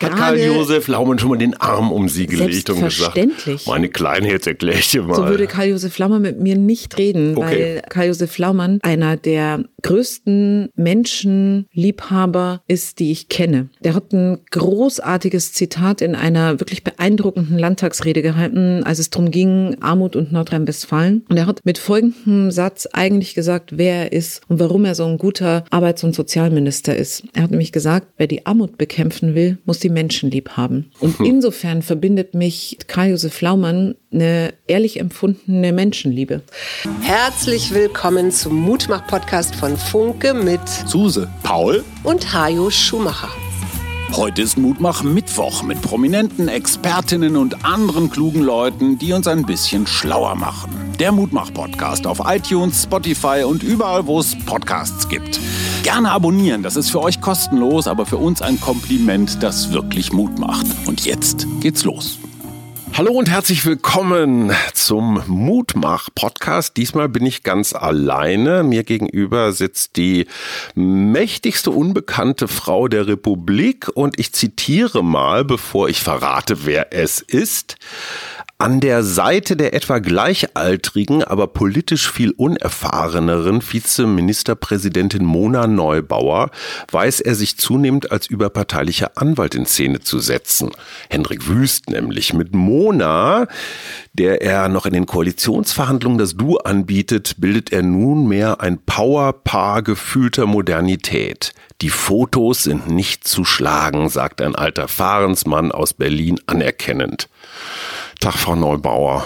Hat Karl-Josef Laumann schon mal den Arm um sie gelegt und gesagt, meine Kleine, jetzt erkläre ich dir mal. So würde Karl-Josef Laumann mit mir nicht reden, okay. weil Karl-Josef Laumann einer der größten Menschenliebhaber ist, die ich kenne. Der hat ein großartiges Zitat in einer wirklich beeindruckenden Landtagsrede gehalten, als es darum ging, Armut und Nordrhein-Westfalen. Und er hat mit folgendem Satz eigentlich gesagt, wer er ist und warum er so ein guter Arbeits- und Sozialminister ist. Er hat nämlich gesagt, wer die Armut bekämpfen will, muss die Menschen lieb haben. Und insofern verbindet mich Karl-Josef Laumann eine ehrlich empfundene Menschenliebe. Herzlich willkommen zum Mutmach-Podcast von Funke mit Suse, Paul und Hajo Schumacher. Heute ist Mutmach Mittwoch mit prominenten Expertinnen und anderen klugen Leuten, die uns ein bisschen schlauer machen. Der Mutmach Podcast auf iTunes, Spotify und überall, wo es Podcasts gibt. Gerne abonnieren, das ist für euch kostenlos, aber für uns ein Kompliment, das wirklich Mut macht. Und jetzt geht's los. Hallo und herzlich willkommen zum Mutmach-Podcast. Diesmal bin ich ganz alleine. Mir gegenüber sitzt die mächtigste unbekannte Frau der Republik und ich zitiere mal, bevor ich verrate, wer es ist. An der Seite der etwa gleichaltrigen, aber politisch viel unerfahreneren Vizeministerpräsidentin Mona Neubauer weiß er sich zunehmend als überparteilicher Anwalt in Szene zu setzen. Hendrik Wüst nämlich. Mit Mona, der er noch in den Koalitionsverhandlungen das Du anbietet, bildet er nunmehr ein Powerpaar gefühlter Modernität. Die Fotos sind nicht zu schlagen, sagt ein alter Fahrensmann aus Berlin anerkennend. Tag, Frau Neubauer.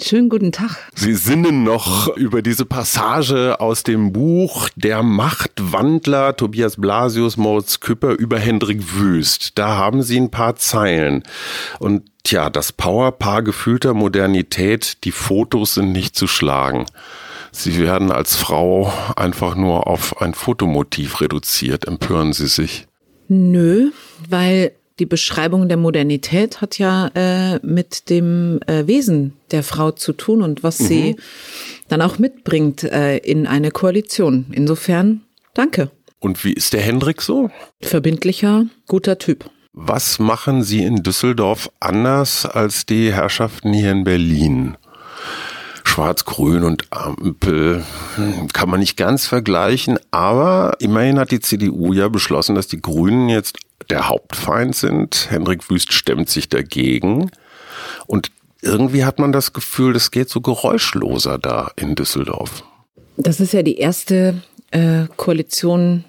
Schönen guten Tag. Sie sinnen noch über diese Passage aus dem Buch Der Machtwandler Tobias Blasius Moritz Küpper über Hendrik Wüst. Da haben Sie ein paar Zeilen. Und tja, das Powerpaar gefühlter Modernität, die Fotos sind nicht zu schlagen. Sie werden als Frau einfach nur auf ein Fotomotiv reduziert. Empören Sie sich? Nö, weil die Beschreibung der Modernität hat ja äh, mit dem äh, Wesen der Frau zu tun und was mhm. sie dann auch mitbringt äh, in eine Koalition. Insofern, danke. Und wie ist der Hendrik so? Verbindlicher, guter Typ. Was machen Sie in Düsseldorf anders als die Herrschaften hier in Berlin? Schwarz-Grün und Ampel kann man nicht ganz vergleichen, aber immerhin hat die CDU ja beschlossen, dass die Grünen jetzt der Hauptfeind sind. Hendrik Wüst stemmt sich dagegen. Und irgendwie hat man das Gefühl, das geht so geräuschloser da in Düsseldorf. Das ist ja die erste äh, Koalition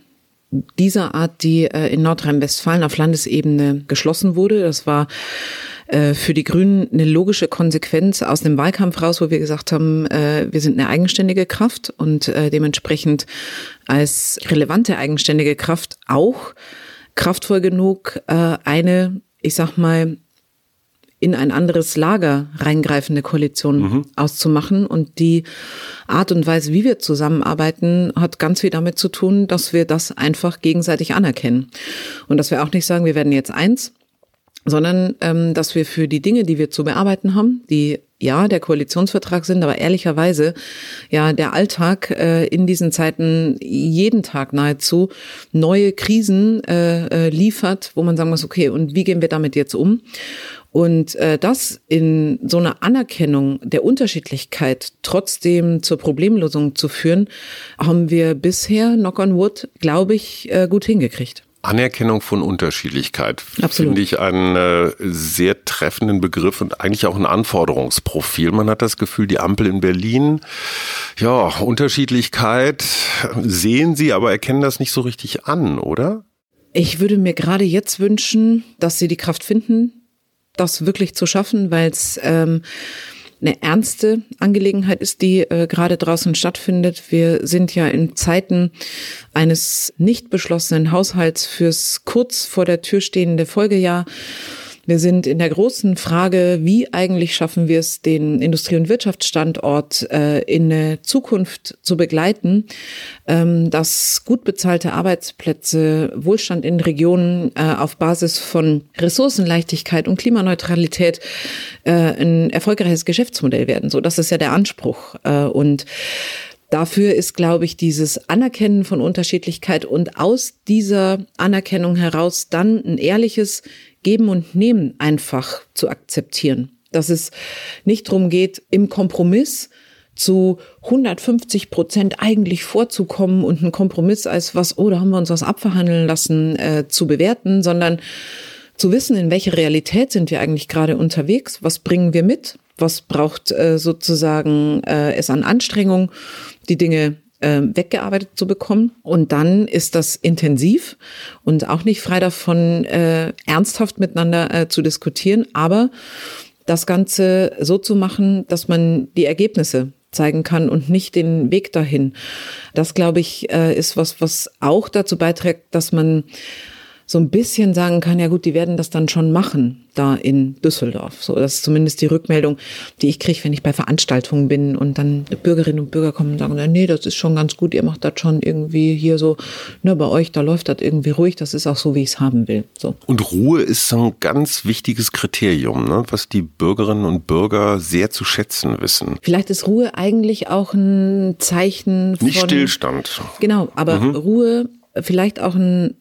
dieser Art, die äh, in Nordrhein-Westfalen auf Landesebene geschlossen wurde. Das war äh, für die Grünen eine logische Konsequenz aus dem Wahlkampf raus, wo wir gesagt haben, äh, wir sind eine eigenständige Kraft und äh, dementsprechend als relevante eigenständige Kraft auch kraftvoll genug, äh, eine, ich sag mal, in ein anderes Lager reingreifende Koalition mhm. auszumachen. Und die Art und Weise, wie wir zusammenarbeiten, hat ganz viel damit zu tun, dass wir das einfach gegenseitig anerkennen. Und dass wir auch nicht sagen, wir werden jetzt eins, sondern ähm, dass wir für die Dinge, die wir zu bearbeiten haben, die ja der Koalitionsvertrag sind, aber ehrlicherweise ja der Alltag äh, in diesen Zeiten jeden Tag nahezu neue Krisen äh, äh, liefert, wo man sagen muss, okay, und wie gehen wir damit jetzt um? Und äh, das in so einer Anerkennung der Unterschiedlichkeit trotzdem zur Problemlösung zu führen, haben wir bisher, knock on wood, glaube ich, äh, gut hingekriegt. Anerkennung von Unterschiedlichkeit finde ich einen äh, sehr treffenden Begriff und eigentlich auch ein Anforderungsprofil. Man hat das Gefühl, die Ampel in Berlin, ja, Unterschiedlichkeit sehen sie, aber erkennen das nicht so richtig an, oder? Ich würde mir gerade jetzt wünschen, dass sie die Kraft finden, das wirklich zu schaffen, weil es ähm, eine ernste Angelegenheit ist, die äh, gerade draußen stattfindet. Wir sind ja in Zeiten eines nicht beschlossenen Haushalts fürs kurz vor der Tür stehende Folgejahr. Wir sind in der großen Frage, wie eigentlich schaffen wir es, den Industrie- und Wirtschaftsstandort äh, in eine Zukunft zu begleiten, ähm, dass gut bezahlte Arbeitsplätze, Wohlstand in Regionen äh, auf Basis von Ressourcenleichtigkeit und Klimaneutralität äh, ein erfolgreiches Geschäftsmodell werden. So, das ist ja der Anspruch. Äh, und Dafür ist, glaube ich, dieses Anerkennen von Unterschiedlichkeit und aus dieser Anerkennung heraus dann ein ehrliches Geben und Nehmen einfach zu akzeptieren. Dass es nicht darum geht, im Kompromiss zu 150 Prozent eigentlich vorzukommen und einen Kompromiss als was, oh, da haben wir uns was abverhandeln lassen, äh, zu bewerten, sondern zu wissen, in welche Realität sind wir eigentlich gerade unterwegs, was bringen wir mit, was braucht äh, sozusagen äh, es an Anstrengung, die Dinge äh, weggearbeitet zu bekommen. Und dann ist das intensiv und auch nicht frei davon, äh, ernsthaft miteinander äh, zu diskutieren, aber das Ganze so zu machen, dass man die Ergebnisse zeigen kann und nicht den Weg dahin. Das, glaube ich, äh, ist was, was auch dazu beiträgt, dass man so ein bisschen sagen kann, ja gut, die werden das dann schon machen da in Düsseldorf. So, das ist zumindest die Rückmeldung, die ich kriege, wenn ich bei Veranstaltungen bin und dann Bürgerinnen und Bürger kommen und sagen, nee, das ist schon ganz gut, ihr macht das schon irgendwie hier so, ne, bei euch, da läuft das irgendwie ruhig, das ist auch so, wie ich es haben will. So. Und Ruhe ist ein ganz wichtiges Kriterium, ne, was die Bürgerinnen und Bürger sehr zu schätzen wissen. Vielleicht ist Ruhe eigentlich auch ein Zeichen von... Nicht Stillstand. Genau, aber mhm. Ruhe vielleicht auch ein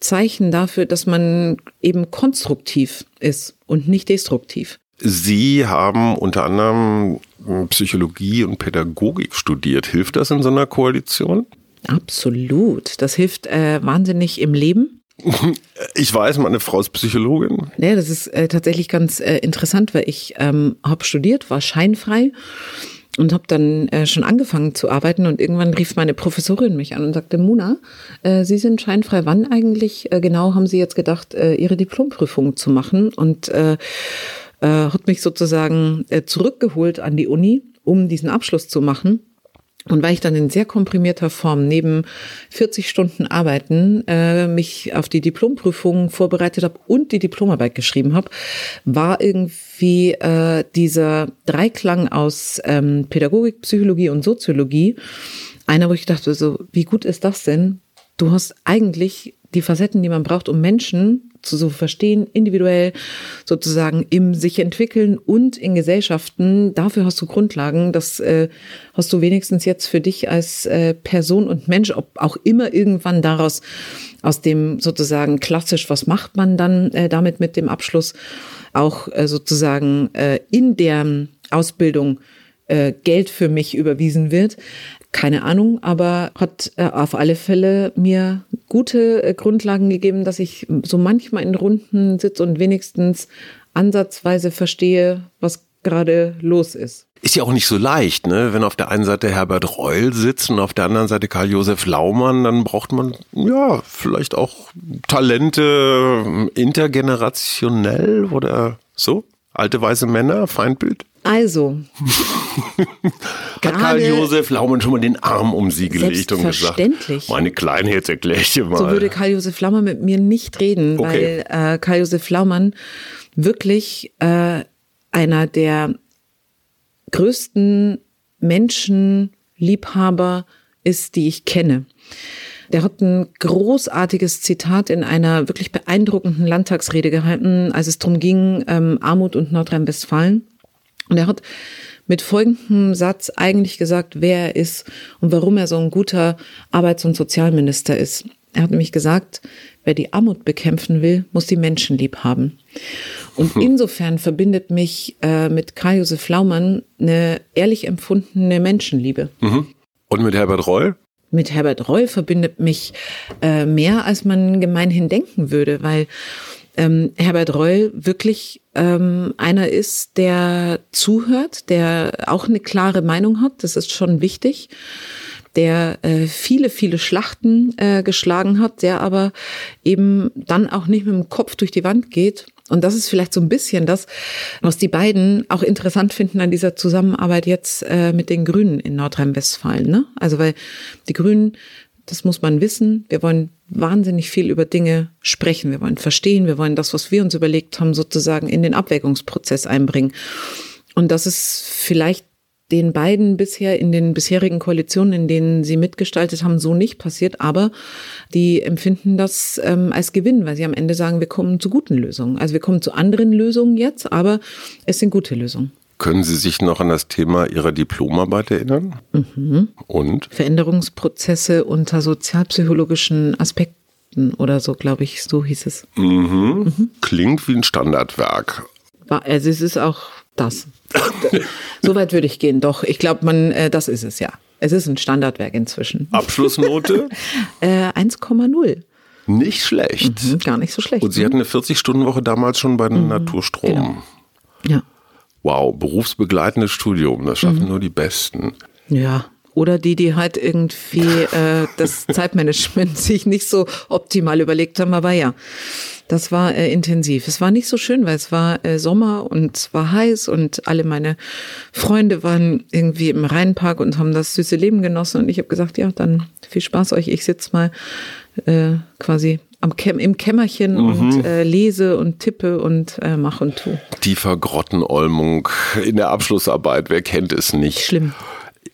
Zeichen dafür, dass man eben konstruktiv ist und nicht destruktiv. Sie haben unter anderem Psychologie und Pädagogik studiert. Hilft das in so einer Koalition? Absolut. Das hilft äh, wahnsinnig im Leben. Ich weiß, meine Frau ist Psychologin. Ja, das ist äh, tatsächlich ganz äh, interessant, weil ich ähm, habe studiert, war scheinfrei und habe dann äh, schon angefangen zu arbeiten und irgendwann rief meine Professorin mich an und sagte, Mona, äh, Sie sind scheinfrei, wann eigentlich äh, genau haben Sie jetzt gedacht, äh, Ihre Diplomprüfung zu machen und äh, äh, hat mich sozusagen äh, zurückgeholt an die Uni, um diesen Abschluss zu machen. Und weil ich dann in sehr komprimierter Form neben 40 Stunden Arbeiten äh, mich auf die Diplomprüfung vorbereitet habe und die Diplomarbeit geschrieben habe, war irgendwie äh, dieser Dreiklang aus ähm, Pädagogik, Psychologie und Soziologie einer, wo ich dachte, so, wie gut ist das denn? Du hast eigentlich die Facetten, die man braucht, um Menschen zu so verstehen, individuell sozusagen im sich entwickeln und in Gesellschaften. Dafür hast du Grundlagen. Das äh, hast du wenigstens jetzt für dich als äh, Person und Mensch, ob auch immer irgendwann daraus aus dem sozusagen klassisch, was macht man dann äh, damit mit dem Abschluss, auch äh, sozusagen äh, in der Ausbildung äh, Geld für mich überwiesen wird. Keine Ahnung, aber hat äh, auf alle Fälle mir gute äh, Grundlagen gegeben, dass ich so manchmal in Runden sitze und wenigstens ansatzweise verstehe, was gerade los ist. Ist ja auch nicht so leicht, ne? Wenn auf der einen Seite Herbert Reul sitzt und auf der anderen Seite Karl-Josef Laumann, dann braucht man ja vielleicht auch Talente ähm, intergenerationell oder so. Alte weiße Männer, Feindbild. Also. Hat Karl Josef Laumann schon mal den Arm um sie gelegt und gesagt, meine Kleine, jetzt erkläre ich dir mal. So würde Karl Josef Laumann mit mir nicht reden, okay. weil äh, Karl Josef Laumann wirklich äh, einer der größten Menschenliebhaber ist, die ich kenne. Der hat ein großartiges Zitat in einer wirklich beeindruckenden Landtagsrede gehalten, als es darum ging, ähm, Armut und Nordrhein-Westfalen. Und er hat mit folgendem Satz eigentlich gesagt, wer er ist und warum er so ein guter Arbeits- und Sozialminister ist. Er hat nämlich gesagt, wer die Armut bekämpfen will, muss die Menschen lieb haben. Und hm. insofern verbindet mich äh, mit Karl-Josef Laumann eine ehrlich empfundene Menschenliebe. Mhm. Und mit Herbert Reul? mit Herbert Reul verbindet mich äh, mehr, als man gemeinhin denken würde, weil ähm, Herbert Reul wirklich ähm, einer ist, der zuhört, der auch eine klare Meinung hat. Das ist schon wichtig. der äh, viele, viele Schlachten äh, geschlagen hat, der aber eben dann auch nicht mit dem Kopf durch die Wand geht. Und das ist vielleicht so ein bisschen das, was die beiden auch interessant finden an dieser Zusammenarbeit jetzt äh, mit den Grünen in Nordrhein-Westfalen. Ne? Also weil die Grünen, das muss man wissen, wir wollen wahnsinnig viel über Dinge sprechen, wir wollen verstehen, wir wollen das, was wir uns überlegt haben, sozusagen in den Abwägungsprozess einbringen. Und das ist vielleicht den beiden bisher in den bisherigen Koalitionen, in denen sie mitgestaltet haben, so nicht passiert. Aber die empfinden das ähm, als Gewinn, weil sie am Ende sagen, wir kommen zu guten Lösungen. Also wir kommen zu anderen Lösungen jetzt, aber es sind gute Lösungen. Können Sie sich noch an das Thema Ihrer Diplomarbeit erinnern? Mhm. Und? Veränderungsprozesse unter sozialpsychologischen Aspekten oder so, glaube ich, so hieß es. Mhm. Mhm. Klingt wie ein Standardwerk. Also es ist auch das. Soweit würde ich gehen, doch. Ich glaube, man, äh, das ist es ja. Es ist ein Standardwerk inzwischen. Abschlussnote? äh, 1,0. Nicht schlecht. Mhm, gar nicht so schlecht. Und Sie ne? hatten eine 40-Stunden-Woche damals schon bei mhm, Naturstrom. Genau. Ja. Wow, berufsbegleitendes Studium, das schaffen mhm. nur die Besten. Ja, oder die, die halt irgendwie äh, das Zeitmanagement sich nicht so optimal überlegt haben, aber ja. Das war äh, intensiv. Es war nicht so schön, weil es war äh, Sommer und es war heiß und alle meine Freunde waren irgendwie im Rheinpark und haben das süße Leben genossen. Und ich habe gesagt, ja, dann viel Spaß euch. Ich sitze mal äh, quasi Käm im Kämmerchen mhm. und äh, lese und tippe und äh, mach und tu. Die Vergrottenolmung in der Abschlussarbeit, wer kennt es nicht? Schlimm.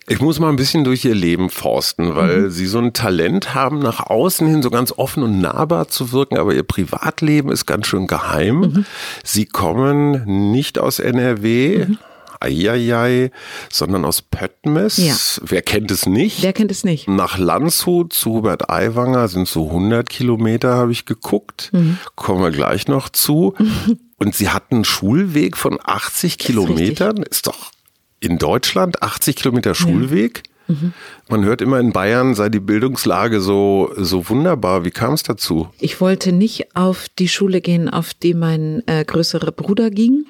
Ich muss mal ein bisschen durch ihr Leben forsten, weil mhm. sie so ein Talent haben, nach außen hin so ganz offen und nahbar zu wirken, aber ihr Privatleben ist ganz schön geheim. Mhm. Sie kommen nicht aus NRW. Mhm. Eieiei, sondern aus Pöttmes. Ja. Wer kennt es nicht? Wer kennt es nicht? Nach Landshut zu Hubert Aiwanger sind so 100 Kilometer, habe ich geguckt. Mhm. Kommen wir gleich noch zu. Und sie hatten einen Schulweg von 80 Kilometern. Ist, ist doch in Deutschland 80 Kilometer Schulweg. Ja. Mhm. Man hört immer in Bayern sei die Bildungslage so, so wunderbar. Wie kam es dazu? Ich wollte nicht auf die Schule gehen, auf die mein äh, größerer Bruder ging.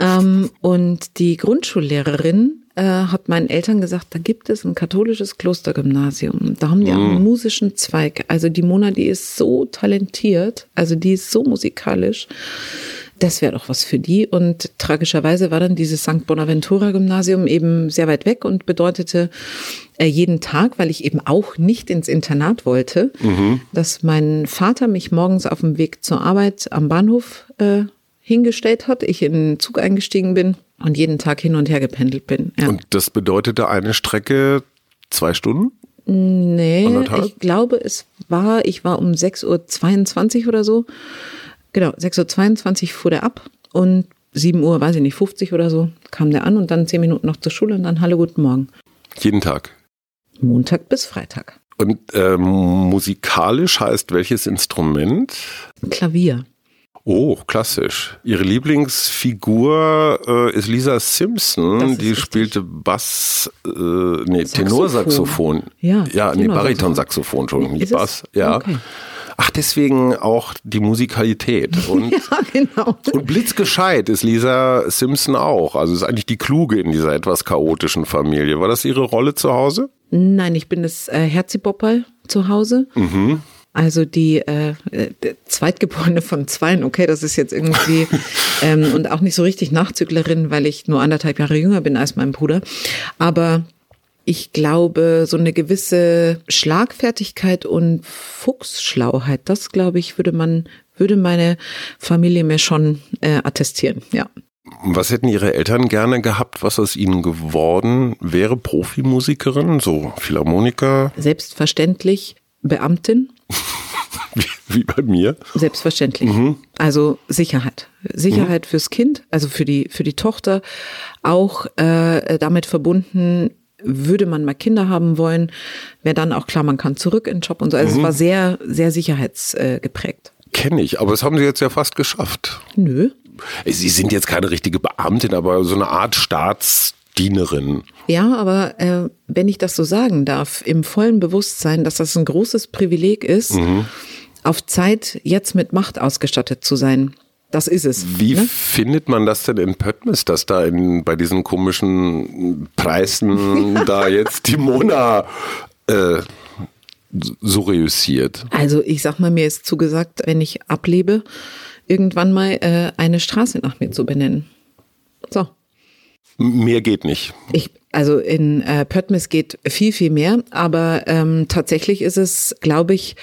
Ähm, und die Grundschullehrerin äh, hat meinen Eltern gesagt, da gibt es ein katholisches Klostergymnasium. Da haben die mm. einen musischen Zweig. Also die Mona, die ist so talentiert, also die ist so musikalisch das wäre doch was für die. Und tragischerweise war dann dieses St. Bonaventura Gymnasium eben sehr weit weg und bedeutete äh, jeden Tag, weil ich eben auch nicht ins Internat wollte, mhm. dass mein Vater mich morgens auf dem Weg zur Arbeit am Bahnhof äh, hingestellt hat, ich in den Zug eingestiegen bin und jeden Tag hin und her gependelt bin. Ja. Und das bedeutete eine Strecke zwei Stunden? Nee, Anderthalb? ich glaube, es war, ich war um 6.22 Uhr oder so Genau, 6.22 Uhr fuhr der ab und 7 Uhr, weiß ich nicht, 50 oder so, kam der an und dann 10 Minuten noch zur Schule und dann Hallo, guten Morgen. Jeden Tag? Montag bis Freitag. Und äh, musikalisch heißt welches Instrument? Klavier. Oh, klassisch. Ihre Lieblingsfigur äh, ist Lisa Simpson, die spielte Bass, äh, nee, Saxophon. Tenorsaxophon. Ja, ja nee, Baritonsaxophon, Entschuldigung, nicht Bass. Ja. Okay. Ach, deswegen auch die Musikalität. Und, ja, genau. Und blitzgescheit ist Lisa Simpson auch. Also ist eigentlich die Kluge in dieser etwas chaotischen Familie. War das ihre Rolle zu Hause? Nein, ich bin das äh, Herzibopperl zu Hause. Mhm. Also die äh, äh, Zweitgeborene von Zweien, okay, das ist jetzt irgendwie ähm, und auch nicht so richtig Nachzüglerin, weil ich nur anderthalb Jahre jünger bin als mein Bruder. Aber ich glaube, so eine gewisse Schlagfertigkeit und Fuchsschlauheit, das glaube ich, würde man, würde meine Familie mir schon äh, attestieren, ja. Was hätten Ihre Eltern gerne gehabt, was aus Ihnen geworden wäre? Profimusikerin, so Philharmoniker? Selbstverständlich Beamtin. wie, bei mir? Selbstverständlich. Mhm. Also Sicherheit. Sicherheit mhm. fürs Kind, also für die, für die Tochter. Auch äh, damit verbunden, würde man mal Kinder haben wollen, wäre dann auch klar, man kann zurück in den Job und so. Also mhm. es war sehr, sehr sicherheitsgeprägt. Kenne ich, aber das haben Sie jetzt ja fast geschafft. Nö. Sie sind jetzt keine richtige Beamtin, aber so eine Art Staatsdienerin. Ja, aber äh, wenn ich das so sagen darf, im vollen Bewusstsein, dass das ein großes Privileg ist, mhm. auf Zeit jetzt mit Macht ausgestattet zu sein das ist es. Wie ne? findet man das denn in Pöttmes, dass da in, bei diesen komischen Preisen da jetzt die Mona äh, so reüssiert? Also ich sag mal, mir ist zugesagt, wenn ich ablebe, irgendwann mal äh, eine Straße nach mir zu benennen. So. Mehr geht nicht. Ich, also in äh, Pöttmes geht viel, viel mehr, aber ähm, tatsächlich ist es, glaube ich,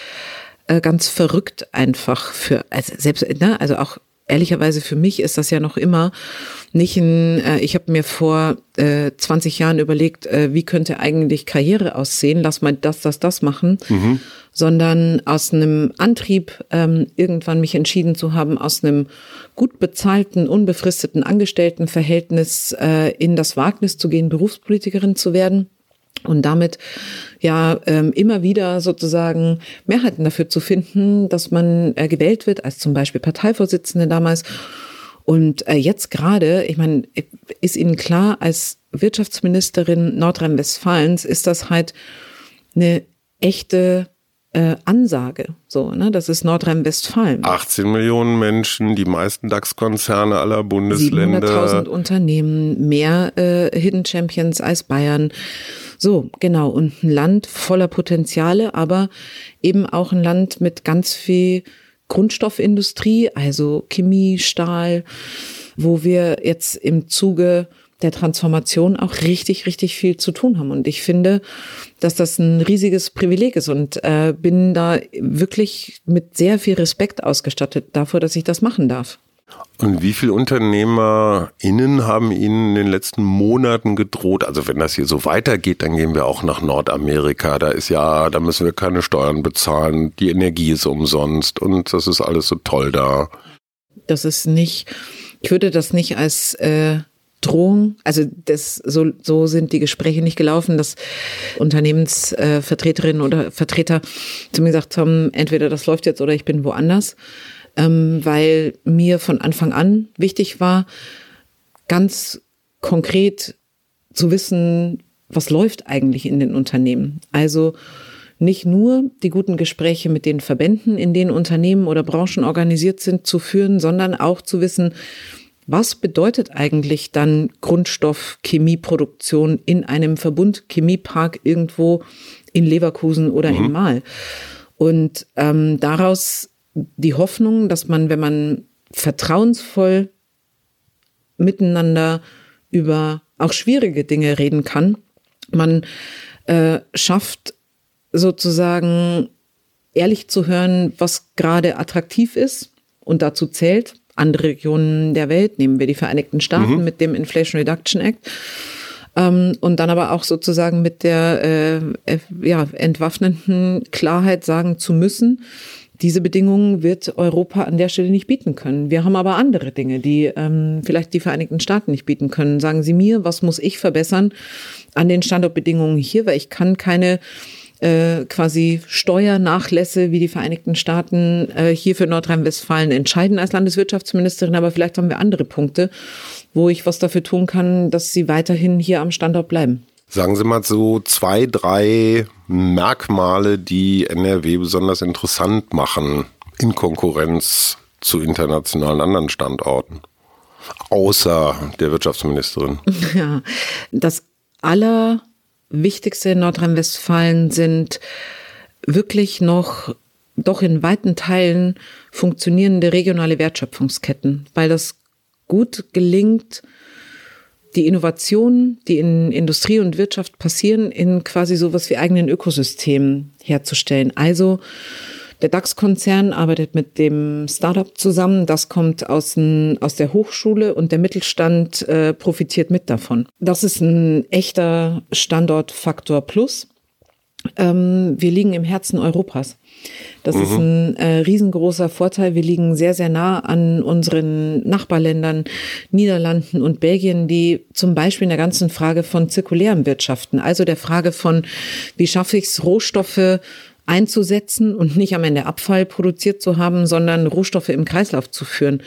äh, ganz verrückt einfach für, also selbst, ne, also auch ehrlicherweise für mich ist das ja noch immer nicht ein, äh, ich habe mir vor äh, 20 Jahren überlegt, äh, wie könnte eigentlich Karriere aussehen, lass mal das, das, das machen, mhm. Sondern aus einem Antrieb ähm, irgendwann mich entschieden zu haben, aus einem gut bezahlten, unbefristeten Angestelltenverhältnis äh, in das Wagnis zu gehen, Berufspolitikerin zu werden und damit ja ähm, immer wieder sozusagen Mehrheiten dafür zu finden, dass man äh, gewählt wird, als zum Beispiel Parteivorsitzende damals. Und äh, jetzt gerade, ich meine, ist Ihnen klar, als Wirtschaftsministerin Nordrhein-Westfalens ist das halt eine echte äh, Ansage. So, ne? Das ist Nordrhein-Westfalen. 18 Millionen Menschen, die meisten DAX-Konzerne aller Bundesländer. 700.000 Unternehmen, mehr äh, Hidden Champions als Bayern. So, genau. Und ein Land voller Potenziale, aber eben auch ein Land mit ganz viel Grundstoffindustrie, also Chemie, Stahl, wo wir jetzt im Zuge der Transformation auch richtig, richtig viel zu tun haben. Und ich finde, dass das ein riesiges Privileg ist und äh, bin da wirklich mit sehr viel Respekt ausgestattet dafür, dass ich das machen darf. Und wie viele UnternehmerInnen haben Ihnen in den letzten Monaten gedroht? Also wenn das hier so weitergeht, dann gehen wir auch nach Nordamerika. Da ist ja, da müssen wir keine Steuern bezahlen. Die Energie ist umsonst und das ist alles so toll da. Das ist nicht, ich würde das nicht als äh, Drohung, also das, so, so sind die Gespräche nicht gelaufen, dass Unternehmensvertreterinnen äh, oder Vertreter zu mir gesagt haben, entweder das läuft jetzt oder ich bin woanders, ähm, weil mir von Anfang an wichtig war, ganz konkret zu wissen, was läuft eigentlich in den Unternehmen. Also nicht nur die guten Gespräche mit den Verbänden, in denen Unternehmen oder Branchen organisiert sind, zu führen, sondern auch zu wissen, was bedeutet eigentlich dann Grundstoff-Chemieproduktion in einem Verbund Chemiepark irgendwo in Leverkusen oder mhm. in Mahl? Und ähm, daraus die Hoffnung, dass man, wenn man vertrauensvoll miteinander über auch schwierige Dinge reden kann, man äh, schafft sozusagen ehrlich zu hören, was gerade attraktiv ist und dazu zählt andere Regionen der Welt, nehmen wir die Vereinigten Staaten mhm. mit dem Inflation Reduction Act. Ähm, und dann aber auch sozusagen mit der äh, ja, entwaffnenden Klarheit sagen zu müssen, diese Bedingungen wird Europa an der Stelle nicht bieten können. Wir haben aber andere Dinge, die ähm, vielleicht die Vereinigten Staaten nicht bieten können. Sagen Sie mir, was muss ich verbessern an den Standortbedingungen hier, weil ich kann keine äh, quasi Steuernachlässe wie die Vereinigten Staaten äh, hier für Nordrhein-Westfalen entscheiden als Landeswirtschaftsministerin, aber vielleicht haben wir andere Punkte, wo ich was dafür tun kann, dass sie weiterhin hier am Standort bleiben. Sagen Sie mal so zwei, drei Merkmale, die NRW besonders interessant machen in Konkurrenz zu internationalen anderen Standorten. Außer der Wirtschaftsministerin. Ja, das aller wichtigste in Nordrhein-Westfalen sind wirklich noch doch in weiten Teilen funktionierende regionale Wertschöpfungsketten, weil das gut gelingt, die Innovationen, die in Industrie und Wirtschaft passieren, in quasi sowas wie eigenen Ökosystemen herzustellen. Also der DAX-Konzern arbeitet mit dem Startup zusammen. Das kommt aus, ein, aus der Hochschule und der Mittelstand äh, profitiert mit davon. Das ist ein echter Standortfaktor Plus. Ähm, wir liegen im Herzen Europas. Das mhm. ist ein äh, riesengroßer Vorteil. Wir liegen sehr, sehr nah an unseren Nachbarländern Niederlanden und Belgien, die zum Beispiel in der ganzen Frage von zirkulären Wirtschaften, also der Frage von, wie schaffe ich es, Rohstoffe einzusetzen und nicht am Ende Abfall produziert zu haben, sondern Rohstoffe im Kreislauf zu führen.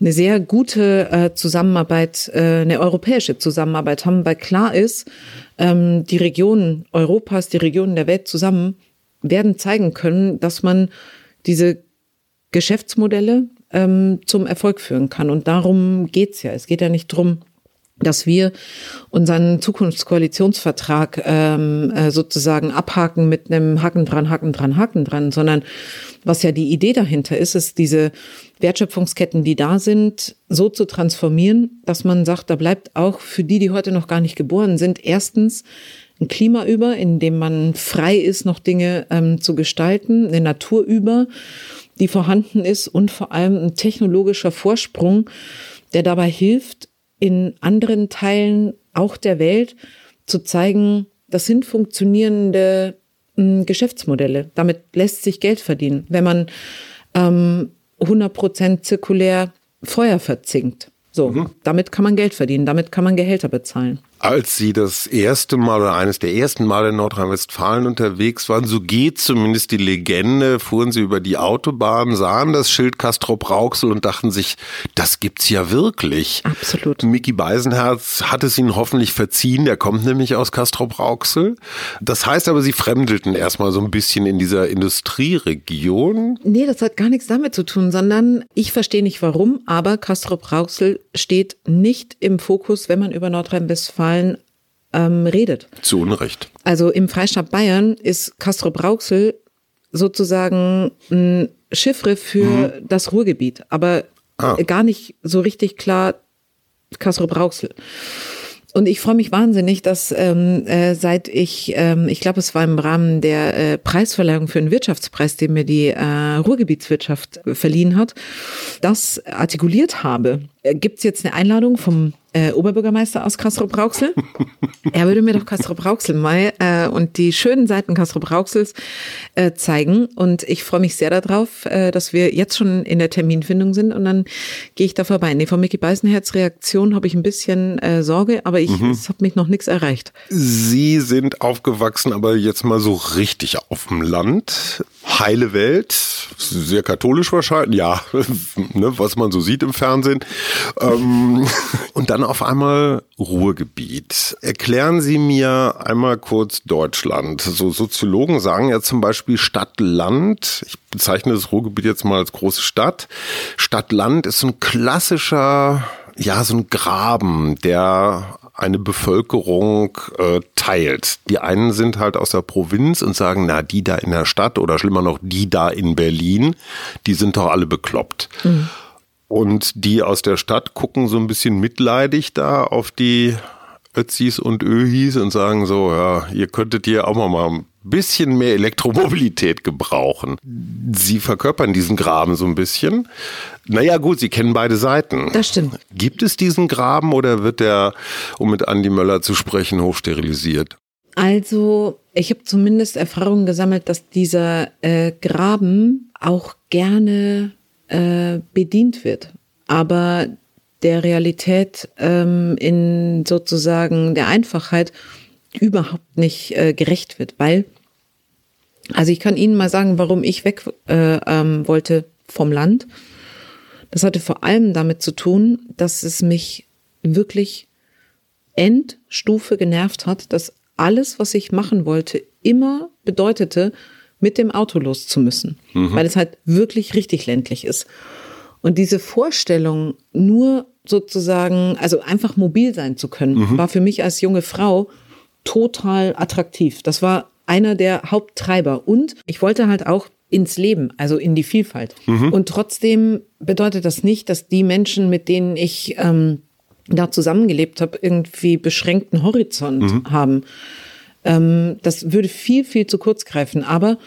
Eine sehr gute äh, Zusammenarbeit, äh, eine europäische Zusammenarbeit haben, weil klar ist, ähm, die Regionen Europas, die Regionen der Welt zusammen werden zeigen können, dass man diese Geschäftsmodelle ähm, zum Erfolg führen kann. Und darum geht's ja. Es geht ja nicht drum dass wir unseren Zukunftskoalitionsvertrag ähm, äh, sozusagen abhaken mit einem Haken dran, Haken dran, Haken dran, sondern was ja die Idee dahinter ist, ist diese Wertschöpfungsketten, die da sind, so zu transformieren, dass man sagt, da bleibt auch für die, die heute noch gar nicht geboren sind, erstens ein Klima über, in dem man frei ist, noch Dinge ähm, zu gestalten, eine Natur über, die vorhanden ist und vor allem ein technologischer Vorsprung, der dabei hilft, in anderen Teilen auch der Welt zu zeigen, das sind funktionierende äh, Geschäftsmodelle. Damit lässt sich Geld verdienen, wenn man ähm, 100% zirkulär Feuer verzinkt. So, mhm. damit kann man Geld verdienen, damit kann man Gehälter bezahlen als Sie das erste Mal oder eines der ersten Male in Nordrhein-Westfalen unterwegs waren, so geht zumindest die Legende, fuhren Sie über die Autobahn, sahen das Schild Castrop-Rauxel und dachten sich, das gibt's ja wirklich. Absolut. Mickey Beisenherz hat es Ihnen hoffentlich verziehen, der kommt nämlich aus Castrop-Rauxel. Das heißt aber, Sie fremdelten erstmal so ein bisschen in dieser Industrieregion. Nee, das hat gar nichts damit zu tun, sondern ich verstehe nicht warum, aber Castrop-Rauxel steht nicht im Fokus, wenn man über Nordrhein-Westfalen Wahlen ähm, redet. Zu Unrecht. Also im Freistaat Bayern ist Castro Brauxel sozusagen ein Chiffre für mhm. das Ruhrgebiet, aber ah. gar nicht so richtig klar Castro Brauxel. Und ich freue mich wahnsinnig, dass ähm, äh, seit ich, ähm, ich glaube, es war im Rahmen der äh, Preisverleihung für den Wirtschaftspreis, den mir die äh, Ruhrgebietswirtschaft verliehen hat, das artikuliert habe. Äh, Gibt es jetzt eine Einladung vom äh, Oberbürgermeister aus Castrop-Rauxel. er würde mir doch Castrop-Rauxel mal äh, und die schönen Seiten Castrop-Rauxels äh, zeigen. Und ich freue mich sehr darauf, äh, dass wir jetzt schon in der Terminfindung sind und dann gehe ich da vorbei. Nee, von Mickey Beisenherz Reaktion habe ich ein bisschen äh, Sorge, aber ich, mhm. es hat mich noch nichts erreicht. Sie sind aufgewachsen, aber jetzt mal so richtig auf dem Land. Heile Welt, sehr katholisch wahrscheinlich, ja, ne, was man so sieht im Fernsehen. Ähm, und dann auf einmal Ruhrgebiet. Erklären Sie mir einmal kurz Deutschland. So Soziologen sagen ja zum Beispiel Stadt-Land. Ich bezeichne das Ruhrgebiet jetzt mal als große Stadt. Stadt-Land ist so ein klassischer, ja, so ein Graben, der eine Bevölkerung äh, teilt. Die einen sind halt aus der Provinz und sagen, na, die da in der Stadt oder schlimmer noch, die da in Berlin, die sind doch alle bekloppt. Mhm. Und die aus der Stadt gucken so ein bisschen mitleidig da auf die Ötzis und Öhis und sagen so, ja, ihr könntet hier auch mal ein bisschen mehr Elektromobilität gebrauchen. Sie verkörpern diesen Graben so ein bisschen. Naja, gut, Sie kennen beide Seiten. Das stimmt. Gibt es diesen Graben oder wird der, um mit Andi Möller zu sprechen, hochsterilisiert? Also, ich habe zumindest Erfahrungen gesammelt, dass dieser äh, Graben auch gerne äh, bedient wird, aber der Realität ähm, in sozusagen der Einfachheit überhaupt nicht äh, gerecht wird, weil also ich kann Ihnen mal sagen, warum ich weg äh, ähm, wollte vom Land. Das hatte vor allem damit zu tun, dass es mich wirklich Endstufe genervt hat, dass alles, was ich machen wollte, immer bedeutete, mit dem Auto los zu müssen, mhm. weil es halt wirklich richtig ländlich ist. Und diese Vorstellung, nur sozusagen, also einfach mobil sein zu können, mhm. war für mich als junge Frau total attraktiv. Das war einer der Haupttreiber. Und ich wollte halt auch ins Leben, also in die Vielfalt. Mhm. Und trotzdem bedeutet das nicht, dass die Menschen, mit denen ich ähm, da zusammengelebt habe, irgendwie beschränkten Horizont mhm. haben. Ähm, das würde viel, viel zu kurz greifen. Aber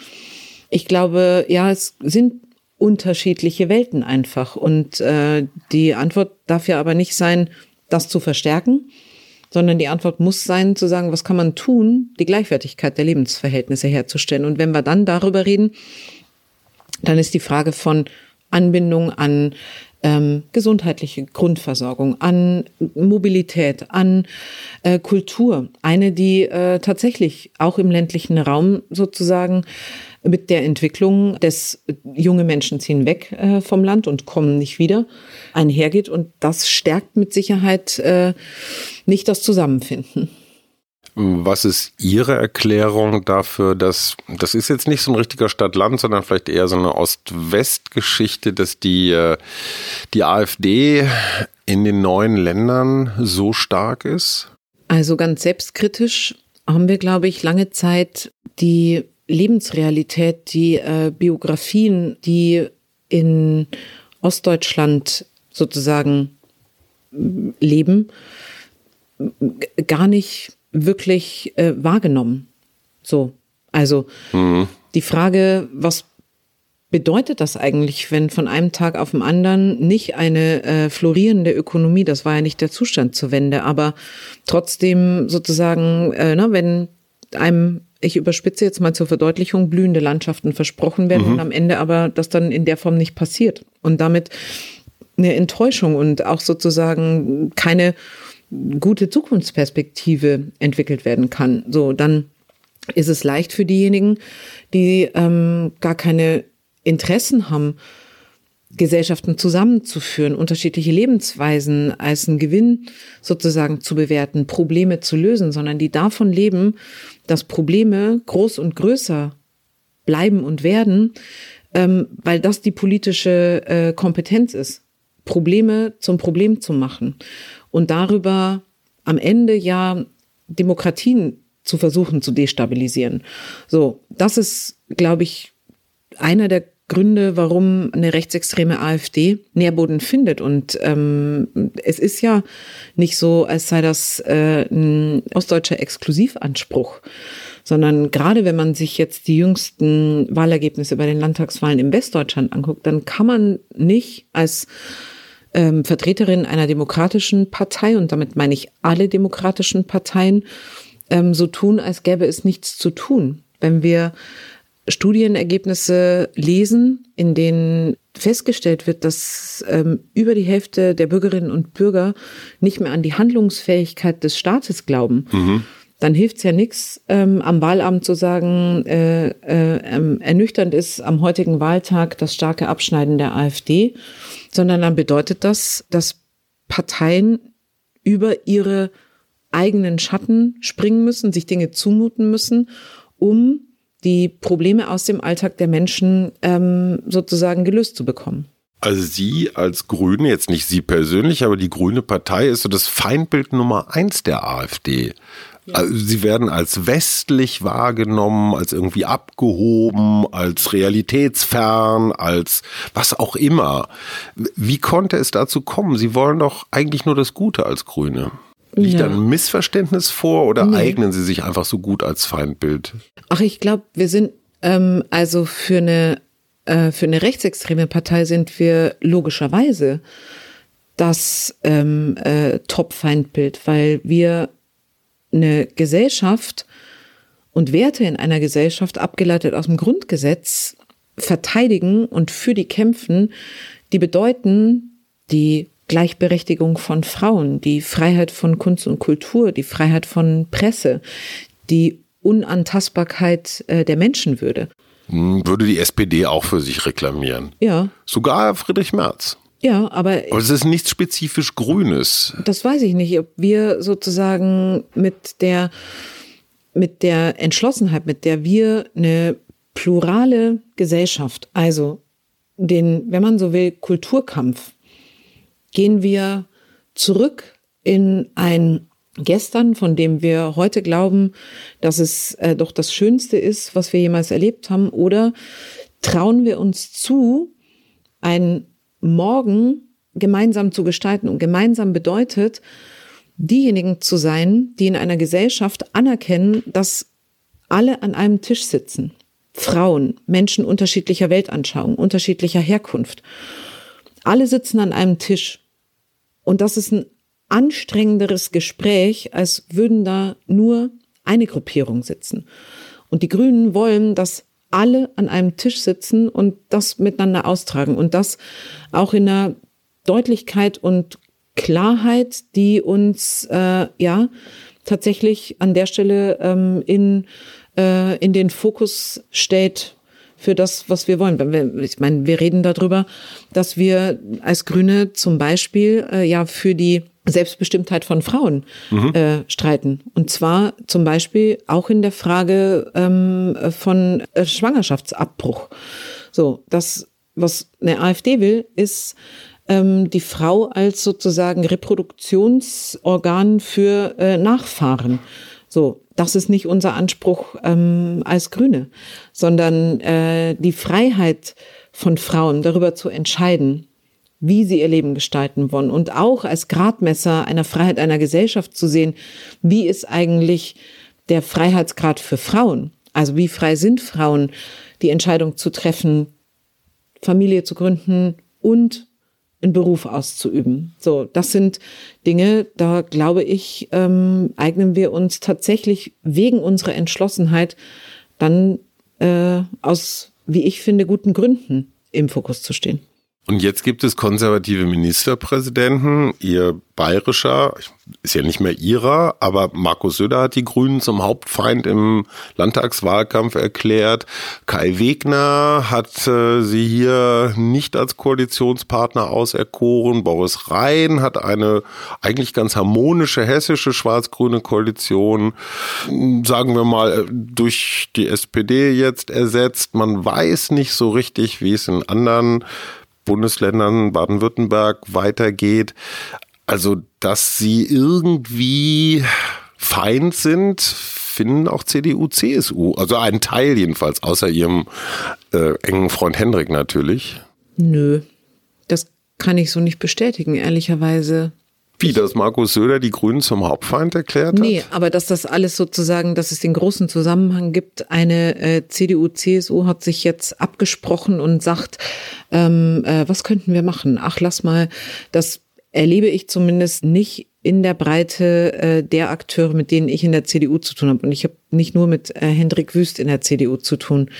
ich glaube, ja, es sind unterschiedliche Welten einfach. Und äh, die Antwort darf ja aber nicht sein, das zu verstärken, sondern die Antwort muss sein, zu sagen, was kann man tun, die Gleichwertigkeit der Lebensverhältnisse herzustellen. Und wenn wir dann darüber reden, dann ist die Frage von Anbindung an ähm, gesundheitliche Grundversorgung, an Mobilität, an äh, Kultur. Eine, die äh, tatsächlich auch im ländlichen Raum sozusagen mit der Entwicklung des junge Menschen ziehen weg äh, vom Land und kommen nicht wieder einhergeht. Und das stärkt mit Sicherheit äh, nicht das Zusammenfinden. Was ist Ihre Erklärung dafür, dass das ist jetzt nicht so ein richtiger Stadt-Land, sondern vielleicht eher so eine Ost-West-Geschichte, dass die, äh, die AfD in den neuen Ländern so stark ist? Also ganz selbstkritisch haben wir, glaube ich, lange Zeit die Lebensrealität, die äh, Biografien, die in Ostdeutschland sozusagen leben, gar nicht wirklich äh, wahrgenommen. So. Also mhm. die Frage, was bedeutet das eigentlich, wenn von einem Tag auf den anderen nicht eine äh, florierende Ökonomie, das war ja nicht der Zustand zur Wende, aber trotzdem sozusagen, äh, na, wenn einem, ich überspitze jetzt mal zur Verdeutlichung, blühende Landschaften versprochen werden mhm. und am Ende aber das dann in der Form nicht passiert und damit eine Enttäuschung und auch sozusagen keine gute Zukunftsperspektive entwickelt werden kann. So, dann ist es leicht für diejenigen, die ähm, gar keine Interessen haben, Gesellschaften zusammenzuführen, unterschiedliche Lebensweisen als einen Gewinn sozusagen zu bewerten, Probleme zu lösen, sondern die davon leben, dass Probleme groß und größer bleiben und werden, ähm, weil das die politische äh, Kompetenz ist, Probleme zum Problem zu machen und darüber am Ende ja Demokratien zu versuchen zu destabilisieren. So, das ist, glaube ich, einer der Gründe, warum eine rechtsextreme AfD Nährboden findet. Und ähm, es ist ja nicht so, als sei das äh, ein ostdeutscher Exklusivanspruch, sondern gerade wenn man sich jetzt die jüngsten Wahlergebnisse bei den Landtagswahlen im Westdeutschland anguckt, dann kann man nicht als ähm, Vertreterin einer demokratischen Partei, und damit meine ich alle demokratischen Parteien, ähm, so tun, als gäbe es nichts zu tun. Wenn wir Studienergebnisse lesen, in denen festgestellt wird, dass ähm, über die Hälfte der Bürgerinnen und Bürger nicht mehr an die Handlungsfähigkeit des Staates glauben, mhm. dann hilft es ja nichts, ähm, am Wahlabend zu sagen, äh, äh, ähm, ernüchternd ist am heutigen Wahltag das starke Abschneiden der AfD, sondern dann bedeutet das, dass Parteien über ihre eigenen Schatten springen müssen, sich Dinge zumuten müssen, um die Probleme aus dem Alltag der Menschen ähm, sozusagen gelöst zu bekommen. Also Sie als Grüne, jetzt nicht Sie persönlich, aber die Grüne Partei ist so das Feindbild Nummer eins der AfD. Also sie werden als westlich wahrgenommen, als irgendwie abgehoben, als realitätsfern, als was auch immer. Wie konnte es dazu kommen? Sie wollen doch eigentlich nur das Gute als Grüne. Liegt ja. da ein Missverständnis vor oder nee. eignen Sie sich einfach so gut als Feindbild? Ach, ich glaube, wir sind ähm, also für eine äh, für eine rechtsextreme Partei sind wir logischerweise das ähm, äh, Top-Feindbild, weil wir eine Gesellschaft und Werte in einer Gesellschaft abgeleitet aus dem Grundgesetz verteidigen und für die kämpfen, die bedeuten die Gleichberechtigung von Frauen, die Freiheit von Kunst und Kultur, die Freiheit von Presse, die Unantastbarkeit äh, der Menschenwürde. Hm, würde die SPD auch für sich reklamieren? Ja. Sogar Friedrich Merz. Ja, aber. Aber es ist nichts spezifisch Grünes. Das weiß ich nicht, ob wir sozusagen mit der, mit der Entschlossenheit, mit der wir eine plurale Gesellschaft, also den, wenn man so will, Kulturkampf gehen wir zurück in ein Gestern, von dem wir heute glauben, dass es äh, doch das Schönste ist, was wir jemals erlebt haben, oder trauen wir uns zu, ein Morgen gemeinsam zu gestalten und gemeinsam bedeutet, diejenigen zu sein, die in einer Gesellschaft anerkennen, dass alle an einem Tisch sitzen. Frauen, Menschen unterschiedlicher Weltanschauung, unterschiedlicher Herkunft. Alle sitzen an einem Tisch. Und das ist ein anstrengenderes Gespräch, als würden da nur eine Gruppierung sitzen. Und die Grünen wollen, dass alle an einem Tisch sitzen und das miteinander austragen und das auch in einer Deutlichkeit und Klarheit, die uns äh, ja tatsächlich an der Stelle ähm, in, äh, in den Fokus stellt für das, was wir wollen. Ich meine, wir reden darüber, dass wir als Grüne zum Beispiel äh, ja für die Selbstbestimmtheit von Frauen mhm. äh, streiten. Und zwar zum Beispiel auch in der Frage ähm, von äh, Schwangerschaftsabbruch. So, das, was eine AfD will, ist ähm, die Frau als sozusagen Reproduktionsorgan für äh, Nachfahren. So, das ist nicht unser Anspruch ähm, als Grüne, sondern äh, die Freiheit von Frauen darüber zu entscheiden, wie sie ihr Leben gestalten wollen und auch als Gradmesser einer Freiheit einer Gesellschaft zu sehen, wie ist eigentlich der Freiheitsgrad für Frauen? Also wie frei sind Frauen, die Entscheidung zu treffen, Familie zu gründen und einen Beruf auszuüben. So, das sind Dinge, da glaube ich, ähm, eignen wir uns tatsächlich wegen unserer Entschlossenheit dann äh, aus, wie ich finde, guten Gründen im Fokus zu stehen. Und jetzt gibt es konservative Ministerpräsidenten. Ihr bayerischer, ist ja nicht mehr ihrer, aber Markus Söder hat die Grünen zum Hauptfeind im Landtagswahlkampf erklärt. Kai Wegner hat äh, sie hier nicht als Koalitionspartner auserkoren. Boris Rhein hat eine eigentlich ganz harmonische hessische schwarz-grüne Koalition, sagen wir mal, durch die SPD jetzt ersetzt. Man weiß nicht so richtig, wie es in anderen Bundesländern Baden-Württemberg weitergeht. Also, dass sie irgendwie Feind sind, finden auch CDU, CSU. Also ein Teil jedenfalls, außer ihrem äh, engen Freund Hendrik natürlich. Nö, das kann ich so nicht bestätigen, ehrlicherweise. Wie, dass Markus Söder die Grünen zum Hauptfeind erklärt hat? Nee, aber dass das alles sozusagen, dass es den großen Zusammenhang gibt. Eine äh, CDU, CSU hat sich jetzt abgesprochen und sagt, ähm, äh, was könnten wir machen? Ach, lass mal, das erlebe ich zumindest nicht in der Breite äh, der Akteure, mit denen ich in der CDU zu tun habe. Und ich habe nicht nur mit äh, Hendrik Wüst in der CDU zu tun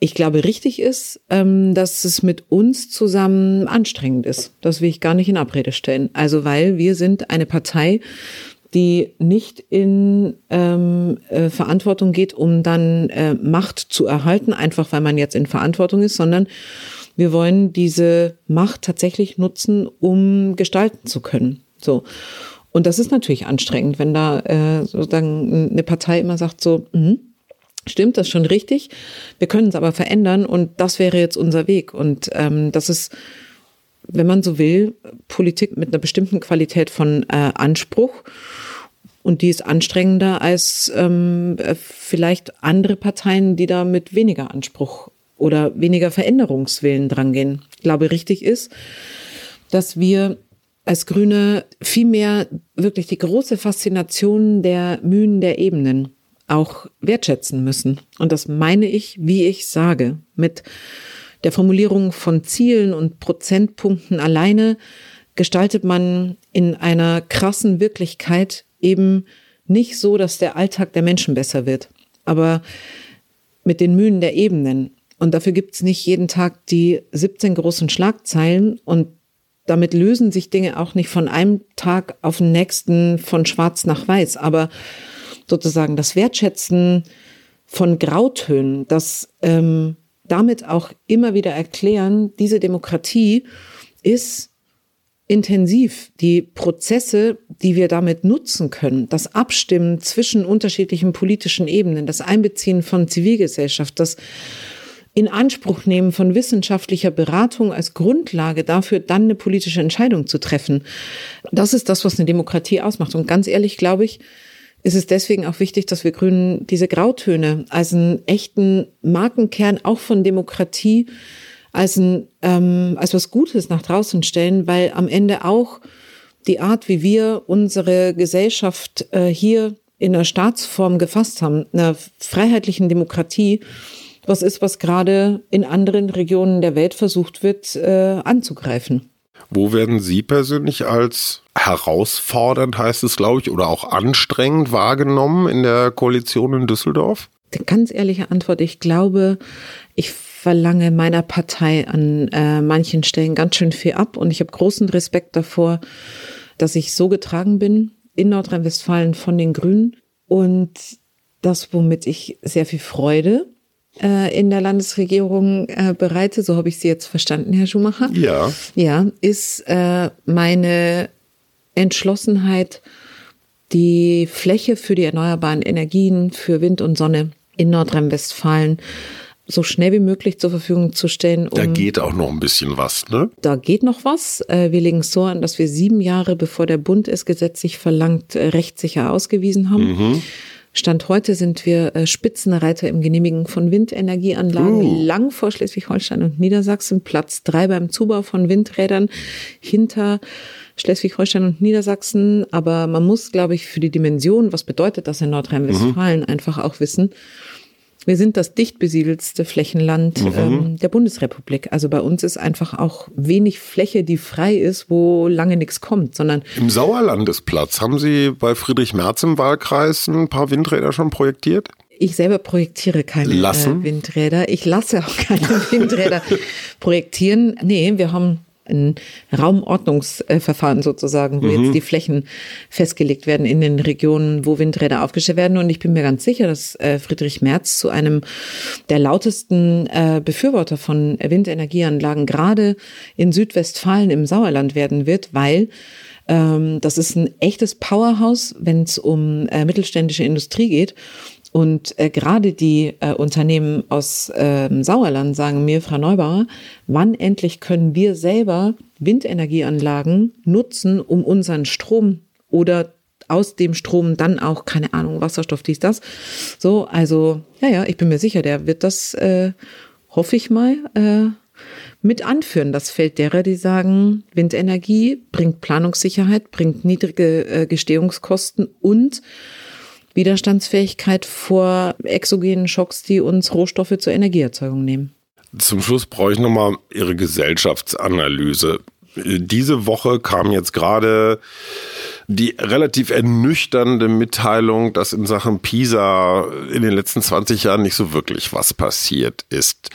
ich glaube, richtig ist, ähm, dass es mit uns zusammen anstrengend ist. Das will ich gar nicht in Abrede stellen. Also, weil wir sind eine Partei, die nicht in ähm, äh, Verantwortung geht, um dann äh, Macht zu erhalten, einfach weil man jetzt in Verantwortung ist, sondern wir wollen diese Macht tatsächlich nutzen, um gestalten zu können. So. Und das ist natürlich anstrengend, wenn da äh, sozusagen eine Partei immer sagt so, mh, Stimmt, das ist schon richtig. Wir können es aber verändern und das wäre jetzt unser Weg. Und ähm, das ist, wenn man so will, Politik mit einer bestimmten Qualität von äh, Anspruch. Und die ist anstrengender als ähm, äh, vielleicht andere Parteien, die da mit weniger Anspruch oder weniger Veränderungswillen drangehen. Ich glaube, richtig ist, dass wir als Grüne viel mehr wirklich die große Faszination der Mühen der Ebenen auch wertschätzen müssen. Und das meine ich, wie ich sage, mit der Formulierung von Zielen und Prozentpunkten alleine gestaltet man in einer krassen Wirklichkeit eben nicht so, dass der Alltag der Menschen besser wird, aber mit den Mühen der Ebenen. Und dafür gibt's nicht jeden Tag die 17 großen Schlagzeilen und damit lösen sich Dinge auch nicht von einem Tag auf den nächsten von schwarz nach weiß. Aber sozusagen das Wertschätzen von Grautönen, das ähm, damit auch immer wieder erklären, diese Demokratie ist intensiv. Die Prozesse, die wir damit nutzen können, das Abstimmen zwischen unterschiedlichen politischen Ebenen, das Einbeziehen von Zivilgesellschaft, das in Anspruch nehmen von wissenschaftlicher Beratung als Grundlage dafür, dann eine politische Entscheidung zu treffen. Das ist das, was eine Demokratie ausmacht. Und ganz ehrlich glaube ich, ist es deswegen auch wichtig, dass wir Grünen diese Grautöne als einen echten Markenkern auch von Demokratie als ein ähm, als was Gutes nach draußen stellen, weil am Ende auch die Art, wie wir unsere Gesellschaft äh, hier in der Staatsform gefasst haben, einer freiheitlichen Demokratie, was ist, was gerade in anderen Regionen der Welt versucht wird äh, anzugreifen. Wo werden Sie persönlich als herausfordernd, heißt es, glaube ich, oder auch anstrengend wahrgenommen in der Koalition in Düsseldorf? Die ganz ehrliche Antwort, ich glaube, ich verlange meiner Partei an äh, manchen Stellen ganz schön viel ab und ich habe großen Respekt davor, dass ich so getragen bin in Nordrhein-Westfalen von den Grünen und das, womit ich sehr viel Freude in der Landesregierung äh, bereite, so habe ich Sie jetzt verstanden, Herr Schumacher. Ja. Ja, ist äh, meine Entschlossenheit, die Fläche für die erneuerbaren Energien, für Wind und Sonne in Nordrhein-Westfalen so schnell wie möglich zur Verfügung zu stellen. Um, da geht auch noch ein bisschen was, ne? Da geht noch was. Äh, wir legen es so an, dass wir sieben Jahre, bevor der Bund es gesetzlich verlangt, äh, rechtssicher ausgewiesen haben. Mhm. Stand heute sind wir äh, Spitzenreiter im Genehmigen von Windenergieanlagen uh. lang vor Schleswig-Holstein und Niedersachsen, Platz drei beim Zubau von Windrädern hinter Schleswig-Holstein und Niedersachsen. Aber man muss, glaube ich, für die Dimension, was bedeutet das in Nordrhein-Westfalen, mhm. einfach auch wissen, wir sind das dicht besiedelste Flächenland mhm. ähm, der Bundesrepublik. Also bei uns ist einfach auch wenig Fläche, die frei ist, wo lange nichts kommt, sondern im Sauerlandesplatz haben Sie bei Friedrich Merz im Wahlkreis ein paar Windräder schon projektiert? Ich selber projektiere keine äh, Windräder. Ich lasse auch keine Windräder projektieren. Nee, wir haben ein Raumordnungsverfahren sozusagen, wo mhm. jetzt die Flächen festgelegt werden in den Regionen, wo Windräder aufgestellt werden. Und ich bin mir ganz sicher, dass äh, Friedrich Merz zu einem der lautesten äh, Befürworter von Windenergieanlagen gerade in Südwestfalen im Sauerland werden wird, weil ähm, das ist ein echtes Powerhouse, wenn es um äh, mittelständische Industrie geht. Und äh, gerade die äh, Unternehmen aus äh, Sauerland sagen mir, Frau Neubauer, wann endlich können wir selber Windenergieanlagen nutzen, um unseren Strom oder aus dem Strom dann auch, keine Ahnung, Wasserstoff, dies, das. So, also, ja, ja, ich bin mir sicher, der wird das, äh, hoffe ich mal, äh, mit anführen, das Feld derer, die sagen, Windenergie bringt Planungssicherheit, bringt niedrige äh, Gestehungskosten und Widerstandsfähigkeit vor exogenen Schocks, die uns Rohstoffe zur Energieerzeugung nehmen. Zum Schluss brauche ich nochmal Ihre Gesellschaftsanalyse. Diese Woche kam jetzt gerade die relativ ernüchternde Mitteilung, dass in Sachen PISA in den letzten 20 Jahren nicht so wirklich was passiert ist.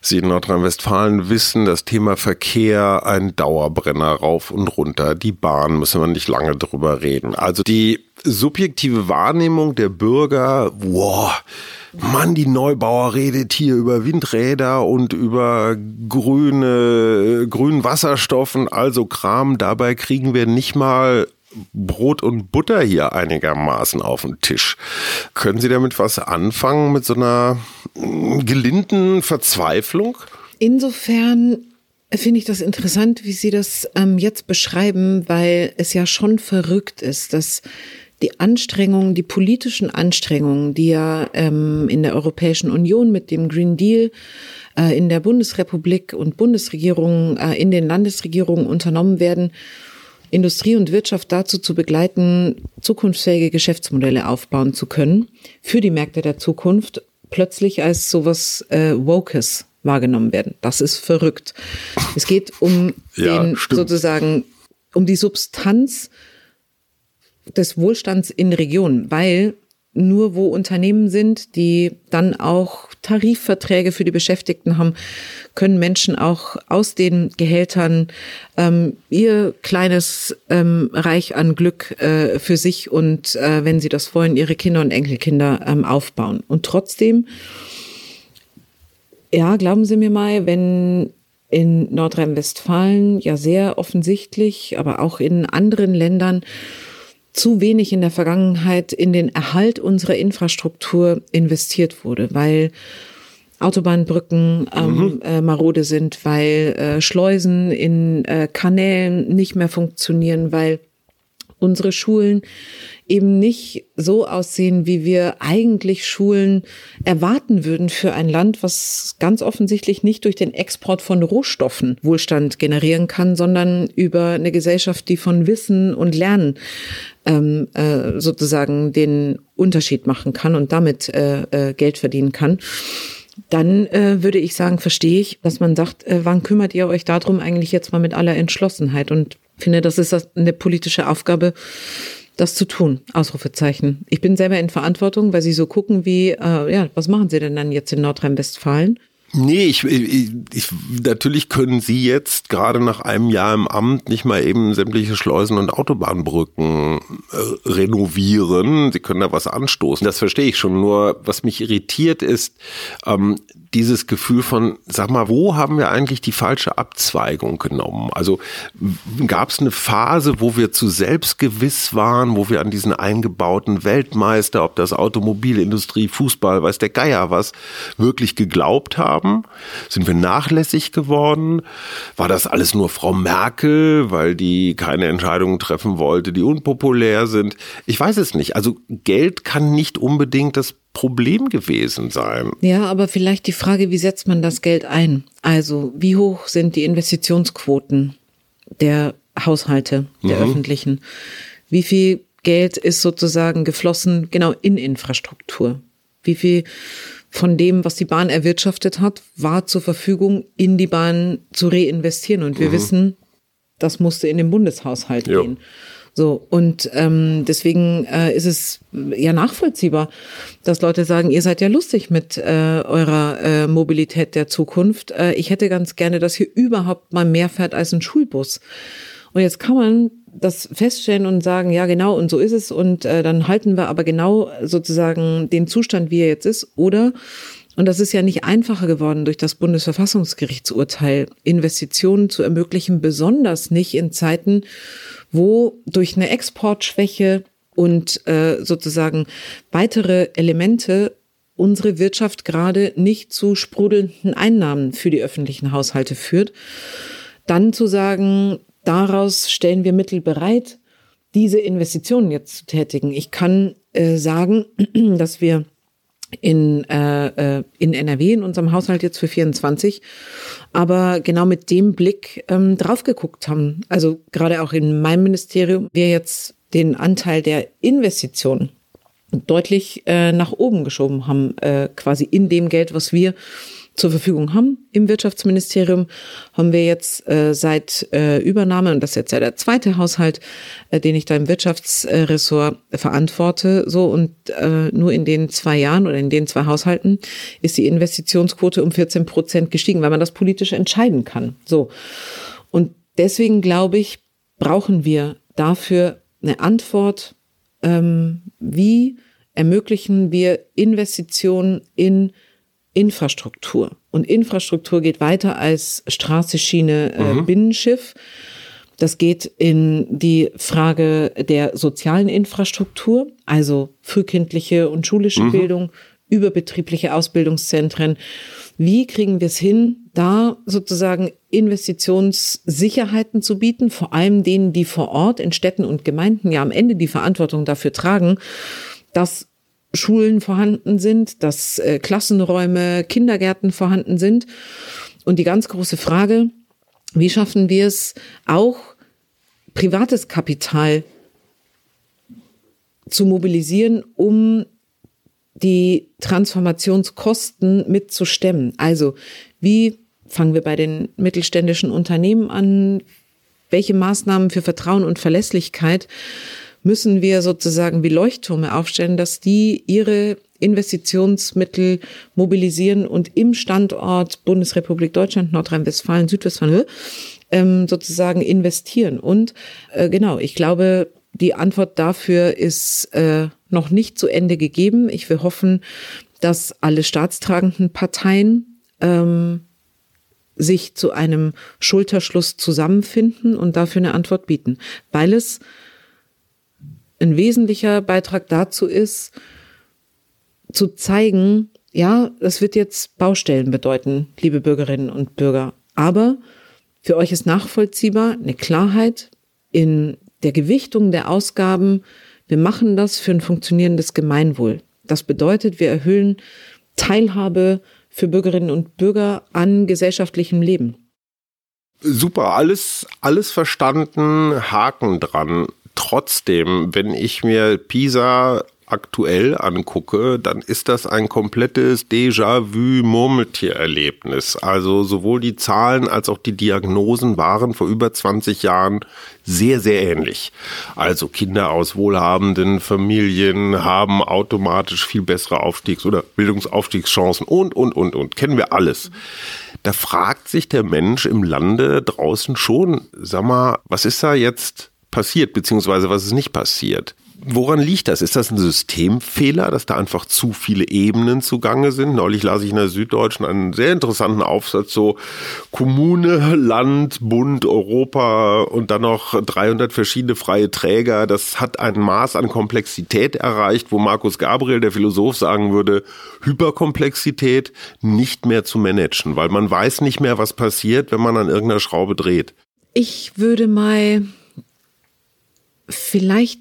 Sie in Nordrhein-Westfalen wissen, das Thema Verkehr ein Dauerbrenner rauf und runter. Die Bahn müssen wir nicht lange drüber reden. Also die subjektive Wahrnehmung der Bürger, wow, Mann, die Neubauer redet hier über Windräder und über grüne, grünen Wasserstoffen, also Kram. Dabei kriegen wir nicht mal Brot und Butter hier einigermaßen auf den Tisch. Können Sie damit was anfangen mit so einer gelinden Verzweiflung? Insofern finde ich das interessant, wie Sie das ähm, jetzt beschreiben, weil es ja schon verrückt ist, dass die Anstrengungen, die politischen Anstrengungen, die ja ähm, in der Europäischen Union mit dem Green Deal äh, in der Bundesrepublik und Bundesregierung, äh, in den Landesregierungen unternommen werden, Industrie und Wirtschaft dazu zu begleiten, zukunftsfähige Geschäftsmodelle aufbauen zu können für die Märkte der Zukunft, plötzlich als sowas äh, Wokes wahrgenommen werden. Das ist verrückt. Es geht um ja, den stimmt. sozusagen um die Substanz des Wohlstands in Regionen, weil nur wo Unternehmen sind, die dann auch Tarifverträge für die Beschäftigten haben, können Menschen auch aus den Gehältern ähm, ihr kleines ähm, Reich an Glück äh, für sich und äh, wenn sie das wollen, ihre Kinder und Enkelkinder ähm, aufbauen. Und trotzdem, ja, glauben Sie mir mal, wenn in Nordrhein-Westfalen ja sehr offensichtlich, aber auch in anderen Ländern zu wenig in der Vergangenheit in den Erhalt unserer Infrastruktur investiert wurde, weil Autobahnbrücken ähm, mhm. äh, marode sind, weil äh, Schleusen in äh, Kanälen nicht mehr funktionieren, weil unsere Schulen eben nicht so aussehen, wie wir eigentlich Schulen erwarten würden für ein Land, was ganz offensichtlich nicht durch den Export von Rohstoffen Wohlstand generieren kann, sondern über eine Gesellschaft, die von Wissen und Lernen ähm, äh, sozusagen den Unterschied machen kann und damit äh, äh, Geld verdienen kann dann äh, würde ich sagen, verstehe ich, dass man sagt, äh, wann kümmert ihr euch darum eigentlich jetzt mal mit aller Entschlossenheit? Und finde, das ist eine politische Aufgabe, das zu tun. Ausrufezeichen. Ich bin selber in Verantwortung, weil Sie so gucken wie, äh, ja, was machen Sie denn dann jetzt in Nordrhein-Westfalen? Nee, ich, ich, ich, natürlich können Sie jetzt gerade nach einem Jahr im Amt nicht mal eben sämtliche Schleusen und Autobahnbrücken äh, renovieren. Sie können da was anstoßen. Das verstehe ich schon. Nur was mich irritiert ist, ähm, dieses Gefühl von, sag mal, wo haben wir eigentlich die falsche Abzweigung genommen? Also gab es eine Phase, wo wir zu selbstgewiss waren, wo wir an diesen eingebauten Weltmeister, ob das Automobilindustrie, Fußball, weiß der Geier was, wirklich geglaubt haben? Sind wir nachlässig geworden? War das alles nur Frau Merkel, weil die keine Entscheidungen treffen wollte, die unpopulär sind? Ich weiß es nicht. Also Geld kann nicht unbedingt das Problem gewesen sein. Ja, aber vielleicht die Frage, wie setzt man das Geld ein? Also, wie hoch sind die Investitionsquoten der Haushalte, der mhm. öffentlichen? Wie viel Geld ist sozusagen geflossen genau in Infrastruktur? Wie viel von dem, was die Bahn erwirtschaftet hat, war zur Verfügung, in die Bahn zu reinvestieren? Und wir mhm. wissen, das musste in den Bundeshaushalt jo. gehen. So, und ähm, deswegen äh, ist es ja nachvollziehbar, dass Leute sagen, ihr seid ja lustig mit äh, eurer äh, Mobilität der Zukunft. Äh, ich hätte ganz gerne, dass hier überhaupt mal mehr fährt als ein Schulbus. Und jetzt kann man das feststellen und sagen, ja genau, und so ist es. Und äh, dann halten wir aber genau sozusagen den Zustand, wie er jetzt ist. Oder und das ist ja nicht einfacher geworden durch das Bundesverfassungsgerichtsurteil, Investitionen zu ermöglichen, besonders nicht in Zeiten, wo durch eine Exportschwäche und äh, sozusagen weitere Elemente unsere Wirtschaft gerade nicht zu sprudelnden Einnahmen für die öffentlichen Haushalte führt, dann zu sagen, daraus stellen wir Mittel bereit, diese Investitionen jetzt zu tätigen. Ich kann äh, sagen, dass wir in, äh, äh in NRW, in unserem Haushalt jetzt für 24, aber genau mit dem Blick ähm, drauf geguckt haben. Also gerade auch in meinem Ministerium, wir jetzt den Anteil der Investitionen deutlich äh, nach oben geschoben haben, äh, quasi in dem Geld, was wir zur Verfügung haben im Wirtschaftsministerium, haben wir jetzt äh, seit äh, Übernahme, und das ist jetzt ja der zweite Haushalt, äh, den ich da im Wirtschaftsressort verantworte, so und äh, nur in den zwei Jahren oder in den zwei Haushalten ist die Investitionsquote um 14 Prozent gestiegen, weil man das politisch entscheiden kann. So. Und deswegen glaube ich, brauchen wir dafür eine Antwort, ähm, wie ermöglichen wir Investitionen in Infrastruktur. Und Infrastruktur geht weiter als Straße, Schiene, äh, mhm. Binnenschiff. Das geht in die Frage der sozialen Infrastruktur, also frühkindliche und schulische mhm. Bildung, überbetriebliche Ausbildungszentren. Wie kriegen wir es hin, da sozusagen Investitionssicherheiten zu bieten, vor allem denen, die vor Ort in Städten und Gemeinden ja am Ende die Verantwortung dafür tragen, dass Schulen vorhanden sind, dass äh, Klassenräume, Kindergärten vorhanden sind. Und die ganz große Frage, wie schaffen wir es auch privates Kapital zu mobilisieren, um die Transformationskosten mitzustemmen? Also wie fangen wir bei den mittelständischen Unternehmen an? Welche Maßnahmen für Vertrauen und Verlässlichkeit müssen wir sozusagen wie Leuchttürme aufstellen, dass die ihre Investitionsmittel mobilisieren und im Standort Bundesrepublik Deutschland, Nordrhein-Westfalen, Südwestfalen ähm, sozusagen investieren. Und äh, genau, ich glaube, die Antwort dafür ist äh, noch nicht zu Ende gegeben. Ich will hoffen, dass alle staatstragenden Parteien ähm, sich zu einem Schulterschluss zusammenfinden und dafür eine Antwort bieten, weil es ein wesentlicher Beitrag dazu ist, zu zeigen, ja, das wird jetzt Baustellen bedeuten, liebe Bürgerinnen und Bürger. Aber für euch ist nachvollziehbar eine Klarheit in der Gewichtung der Ausgaben. Wir machen das für ein funktionierendes Gemeinwohl. Das bedeutet, wir erhöhen Teilhabe für Bürgerinnen und Bürger an gesellschaftlichem Leben. Super, alles, alles verstanden, Haken dran trotzdem, wenn ich mir Pisa aktuell angucke, dann ist das ein komplettes Déjà-vu-Murmeltier-Erlebnis. Also sowohl die Zahlen als auch die Diagnosen waren vor über 20 Jahren sehr, sehr ähnlich. Also Kinder aus wohlhabenden Familien haben automatisch viel bessere Aufstiegs- oder Bildungsaufstiegschancen und, und, und, und. Kennen wir alles. Da fragt sich der Mensch im Lande draußen schon, sag mal, was ist da jetzt passiert, beziehungsweise was ist nicht passiert? Woran liegt das? Ist das ein Systemfehler, dass da einfach zu viele Ebenen zugange sind? Neulich las ich in der Süddeutschen einen sehr interessanten Aufsatz, so Kommune, Land, Bund, Europa und dann noch 300 verschiedene freie Träger. Das hat ein Maß an Komplexität erreicht, wo Markus Gabriel, der Philosoph, sagen würde, Hyperkomplexität nicht mehr zu managen, weil man weiß nicht mehr, was passiert, wenn man an irgendeiner Schraube dreht. Ich würde mal vielleicht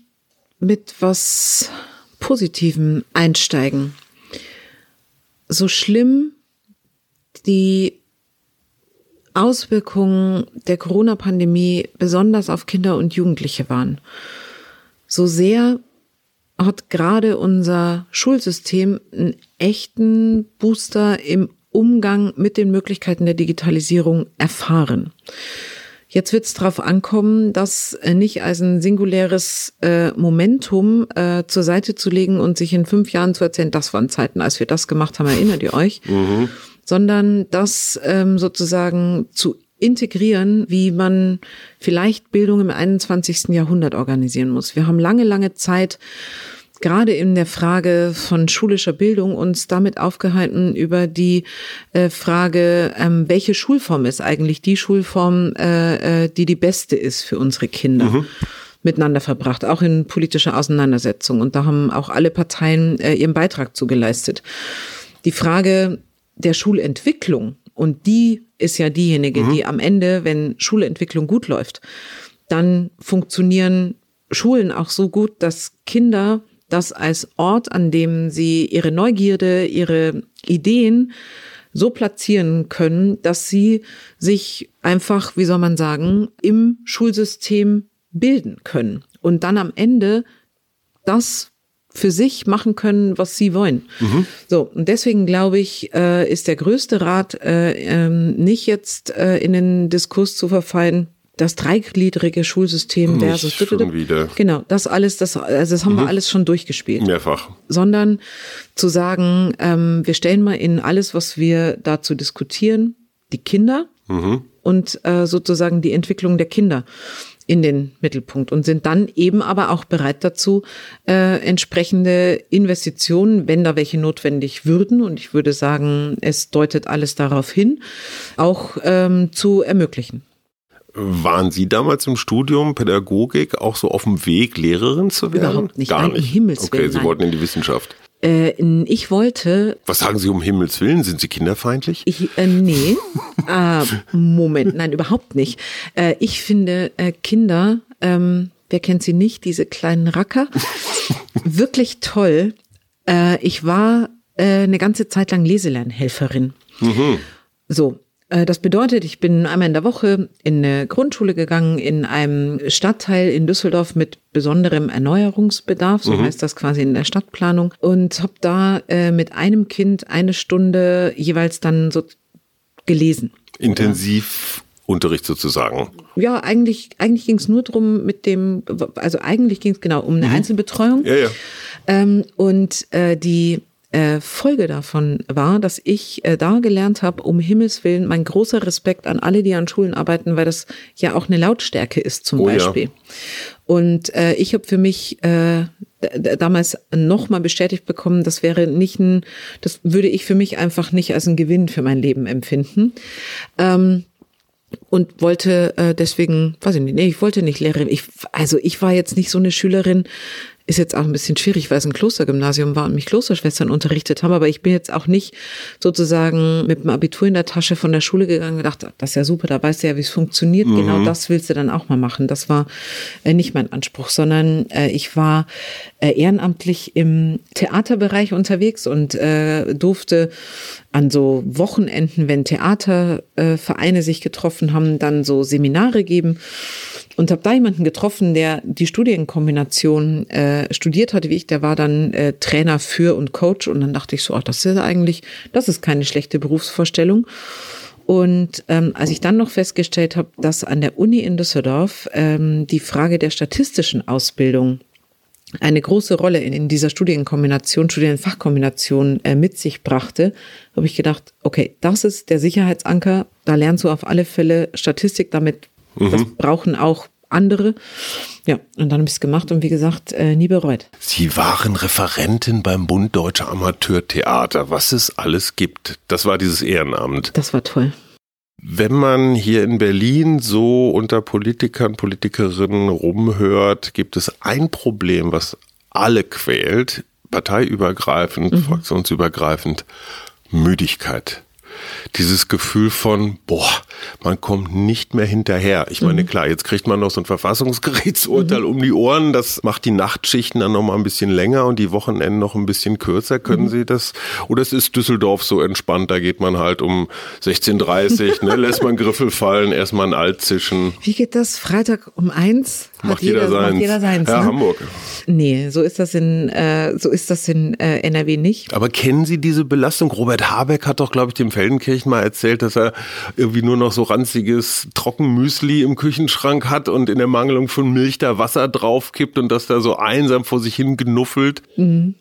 mit was Positivem einsteigen. So schlimm die Auswirkungen der Corona-Pandemie besonders auf Kinder und Jugendliche waren, so sehr hat gerade unser Schulsystem einen echten Booster im Umgang mit den Möglichkeiten der Digitalisierung erfahren. Jetzt wird es darauf ankommen, das äh, nicht als ein singuläres äh, Momentum äh, zur Seite zu legen und sich in fünf Jahren zu erzählen, das waren Zeiten, als wir das gemacht haben, erinnert ihr euch? Mhm. Sondern das ähm, sozusagen zu integrieren, wie man vielleicht Bildung im 21. Jahrhundert organisieren muss. Wir haben lange, lange Zeit gerade in der Frage von schulischer Bildung uns damit aufgehalten über die äh, Frage, ähm, welche Schulform ist eigentlich die Schulform, äh, äh, die die beste ist für unsere Kinder. Mhm. miteinander verbracht, auch in politischer Auseinandersetzung. Und da haben auch alle Parteien äh, ihren Beitrag zugeleistet. Die Frage der Schulentwicklung, und die ist ja diejenige, mhm. die am Ende, wenn Schulentwicklung gut läuft, dann funktionieren Schulen auch so gut, dass Kinder das als Ort, an dem sie ihre Neugierde, ihre Ideen so platzieren können, dass sie sich einfach, wie soll man sagen, im Schulsystem bilden können und dann am Ende das für sich machen können, was sie wollen. Mhm. So, und deswegen glaube ich, äh, ist der größte Rat, äh, äh, nicht jetzt äh, in den Diskurs zu verfallen, das dreigliedrige Schulsystem versus schon wieder. genau das alles das also das haben mhm. wir alles schon durchgespielt mehrfach sondern zu sagen ähm, wir stellen mal in alles was wir dazu diskutieren die Kinder mhm. und äh, sozusagen die Entwicklung der Kinder in den Mittelpunkt und sind dann eben aber auch bereit dazu, äh, entsprechende Investitionen, wenn da welche notwendig würden, und ich würde sagen, es deutet alles darauf hin, auch ähm, zu ermöglichen. Waren Sie damals im Studium Pädagogik auch so auf dem Weg, Lehrerin zu werden? Überhaupt nicht. Gar nicht. Himmels okay, Sie wollten in die Wissenschaft. Äh, ich wollte. Was sagen Sie um Himmels Willen? Sind Sie kinderfeindlich? Ich, äh, nee. äh, Moment, nein, überhaupt nicht. Äh, ich finde äh, Kinder, ähm, wer kennt sie nicht, diese kleinen Racker, wirklich toll. Äh, ich war äh, eine ganze Zeit lang Leselernhelferin. Mhm. So, das bedeutet, ich bin einmal in der Woche in eine Grundschule gegangen, in einem Stadtteil in Düsseldorf mit besonderem Erneuerungsbedarf, so mhm. heißt das quasi in der Stadtplanung, und habe da äh, mit einem Kind eine Stunde jeweils dann so gelesen. Intensiv Unterricht sozusagen. Ja, eigentlich, eigentlich ging es nur drum mit dem, also eigentlich ging es genau um eine mhm. Einzelbetreuung. Ja, ja. Ähm, und äh, die äh, Folge davon war, dass ich äh, da gelernt habe, um Himmels Willen, mein großer Respekt an alle, die an Schulen arbeiten, weil das ja auch eine Lautstärke ist zum oh, Beispiel. Ja. Und äh, ich habe für mich äh, damals nochmal bestätigt bekommen, das wäre nicht ein, das würde ich für mich einfach nicht als ein Gewinn für mein Leben empfinden. Ähm, und wollte äh, deswegen, weiß ich nicht, nee, ich wollte nicht Lehrerin. Ich, also ich war jetzt nicht so eine Schülerin, ist jetzt auch ein bisschen schwierig, weil es ein Klostergymnasium war und mich Klosterschwestern unterrichtet haben, aber ich bin jetzt auch nicht sozusagen mit dem Abitur in der Tasche von der Schule gegangen und gedacht, das ist ja super, da weißt du ja, wie es funktioniert. Mhm. Genau das willst du dann auch mal machen. Das war äh, nicht mein Anspruch, sondern äh, ich war äh, ehrenamtlich im Theaterbereich unterwegs und äh, durfte an so Wochenenden, wenn Theatervereine sich getroffen haben, dann so Seminare geben und habe da jemanden getroffen, der die Studienkombination äh, studiert hatte, wie ich. Der war dann äh, Trainer für und Coach. Und dann dachte ich so, ach, das ist eigentlich, das ist keine schlechte Berufsvorstellung. Und ähm, als ich dann noch festgestellt habe, dass an der Uni in Düsseldorf ähm, die Frage der statistischen Ausbildung eine große Rolle in, in dieser Studienkombination, Studienfachkombination äh, mit sich brachte, habe ich gedacht, okay, das ist der Sicherheitsanker. Da lernst du auf alle Fälle Statistik damit. Mhm. Das brauchen auch andere. Ja, und dann habe ich es gemacht und wie gesagt, äh, nie bereut. Sie waren Referentin beim Bund Deutscher Amateurtheater, was es alles gibt. Das war dieses Ehrenamt. Das war toll. Wenn man hier in Berlin so unter Politikern, Politikerinnen rumhört, gibt es ein Problem, was alle quält, parteiübergreifend, mhm. fraktionsübergreifend, Müdigkeit dieses Gefühl von, boah, man kommt nicht mehr hinterher. Ich meine, mhm. klar, jetzt kriegt man noch so ein Verfassungsgerichtsurteil mhm. um die Ohren. Das macht die Nachtschichten dann noch mal ein bisschen länger und die Wochenenden noch ein bisschen kürzer. Können mhm. Sie das? Oder es ist Düsseldorf so entspannt, da geht man halt um 16.30 ne, lässt man Griffel fallen, erstmal ein Altzischen. Wie geht das? Freitag um eins? Macht jeder, jeder seins. Macht jeder seins. Ja, ne? Hamburg. Nee, so ist das in, äh, so ist das in äh, NRW nicht. Aber kennen Sie diese Belastung? Robert Habeck hat doch, glaube ich, dem Feldenkirchen mal erzählt, dass er irgendwie nur noch so ranziges Trockenmüsli im Küchenschrank hat und in der Mangelung von Milch da Wasser draufkippt und dass da so einsam vor sich hin genuffelt. Mhm.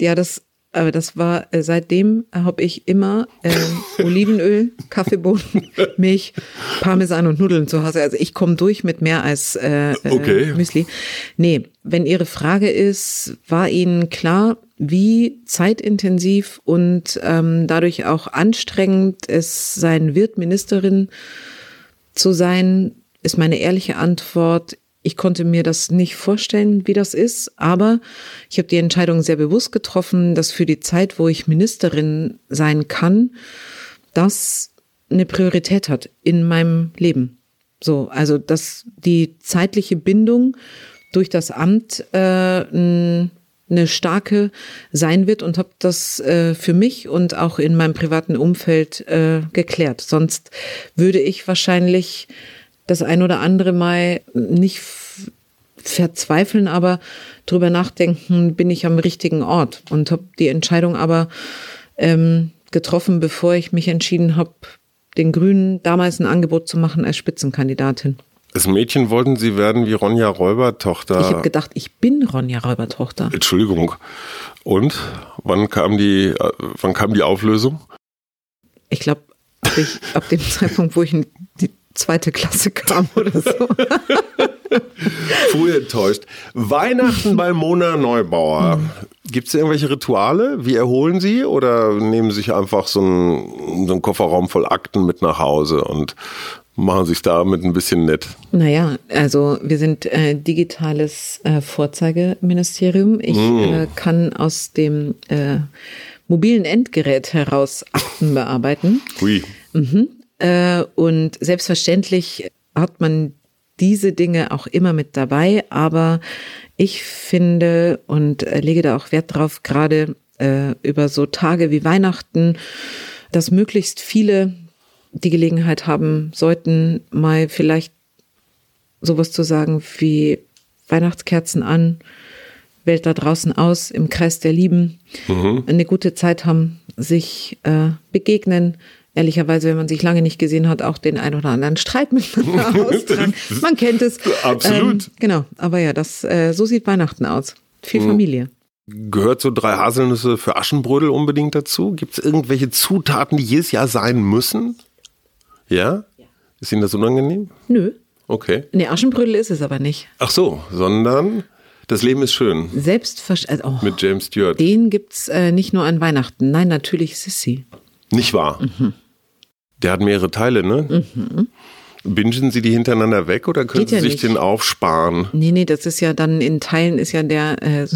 Ja, das aber das war, äh, seitdem habe ich immer äh, Olivenöl, Kaffeebohnen, Milch, Parmesan und Nudeln zu Hause. Also ich komme durch mit mehr als äh, äh, okay. Müsli. Nee, wenn Ihre Frage ist, war Ihnen klar, wie zeitintensiv und ähm, dadurch auch anstrengend es sein wird, Ministerin zu sein, ist meine ehrliche Antwort, ich konnte mir das nicht vorstellen, wie das ist, aber ich habe die Entscheidung sehr bewusst getroffen, dass für die Zeit, wo ich Ministerin sein kann, das eine Priorität hat in meinem Leben. So, also dass die zeitliche Bindung durch das Amt äh, eine starke sein wird und habe das äh, für mich und auch in meinem privaten Umfeld äh, geklärt. Sonst würde ich wahrscheinlich das ein oder andere Mal nicht verzweifeln, aber drüber nachdenken, bin ich am richtigen Ort und habe die Entscheidung aber ähm, getroffen, bevor ich mich entschieden habe, den Grünen damals ein Angebot zu machen als Spitzenkandidatin. Als Mädchen wollten Sie werden wie Ronja Räubertochter. Ich habe gedacht, ich bin Ronja Räubertochter. Entschuldigung. Und wann kam die, äh, wann kam die Auflösung? Ich glaube, ab, ab dem Zeitpunkt, wo ich in die zweite Klasse kam oder so. Früh enttäuscht. Weihnachten bei Mona Neubauer. Mhm. Gibt es irgendwelche Rituale? Wie erholen Sie? Oder nehmen Sie sich einfach so einen, so einen Kofferraum voll Akten mit nach Hause und machen sich damit ein bisschen nett? Naja, also wir sind äh, digitales äh, Vorzeigeministerium. Ich mm. äh, kann aus dem äh, mobilen Endgerät heraus Akten bearbeiten. Ui. Mhm. Äh, und selbstverständlich hat man diese Dinge auch immer mit dabei, aber ich finde und äh, lege da auch Wert drauf, gerade über so Tage wie Weihnachten, dass möglichst viele die Gelegenheit haben sollten, mal vielleicht sowas zu sagen wie Weihnachtskerzen an, Welt da draußen aus, im Kreis der Lieben, mhm. eine gute Zeit haben, sich äh, begegnen, ehrlicherweise, wenn man sich lange nicht gesehen hat, auch den ein oder anderen Streit miteinander austragen. Man kennt es. Absolut. Ähm, genau, aber ja, das äh, so sieht Weihnachten aus. Viel mhm. Familie. Gehört so drei Haselnüsse für Aschenbrödel unbedingt dazu? Gibt es irgendwelche Zutaten, die jedes Jahr sein müssen? Ja? ja? Ist Ihnen das unangenehm? Nö. Okay. Nee, Aschenbrödel ist es aber nicht. Ach so, sondern das Leben ist schön. Selbstverständlich. Also, oh, Mit James Stewart. Den gibt's äh, nicht nur an Weihnachten. Nein, natürlich Sissy. Nicht wahr? Mhm. Der hat mehrere Teile, ne? Mhm. Bingen Sie die hintereinander weg oder können Geht Sie ja sich nicht. den aufsparen? Nee, nee, das ist ja dann in Teilen ist ja der, äh,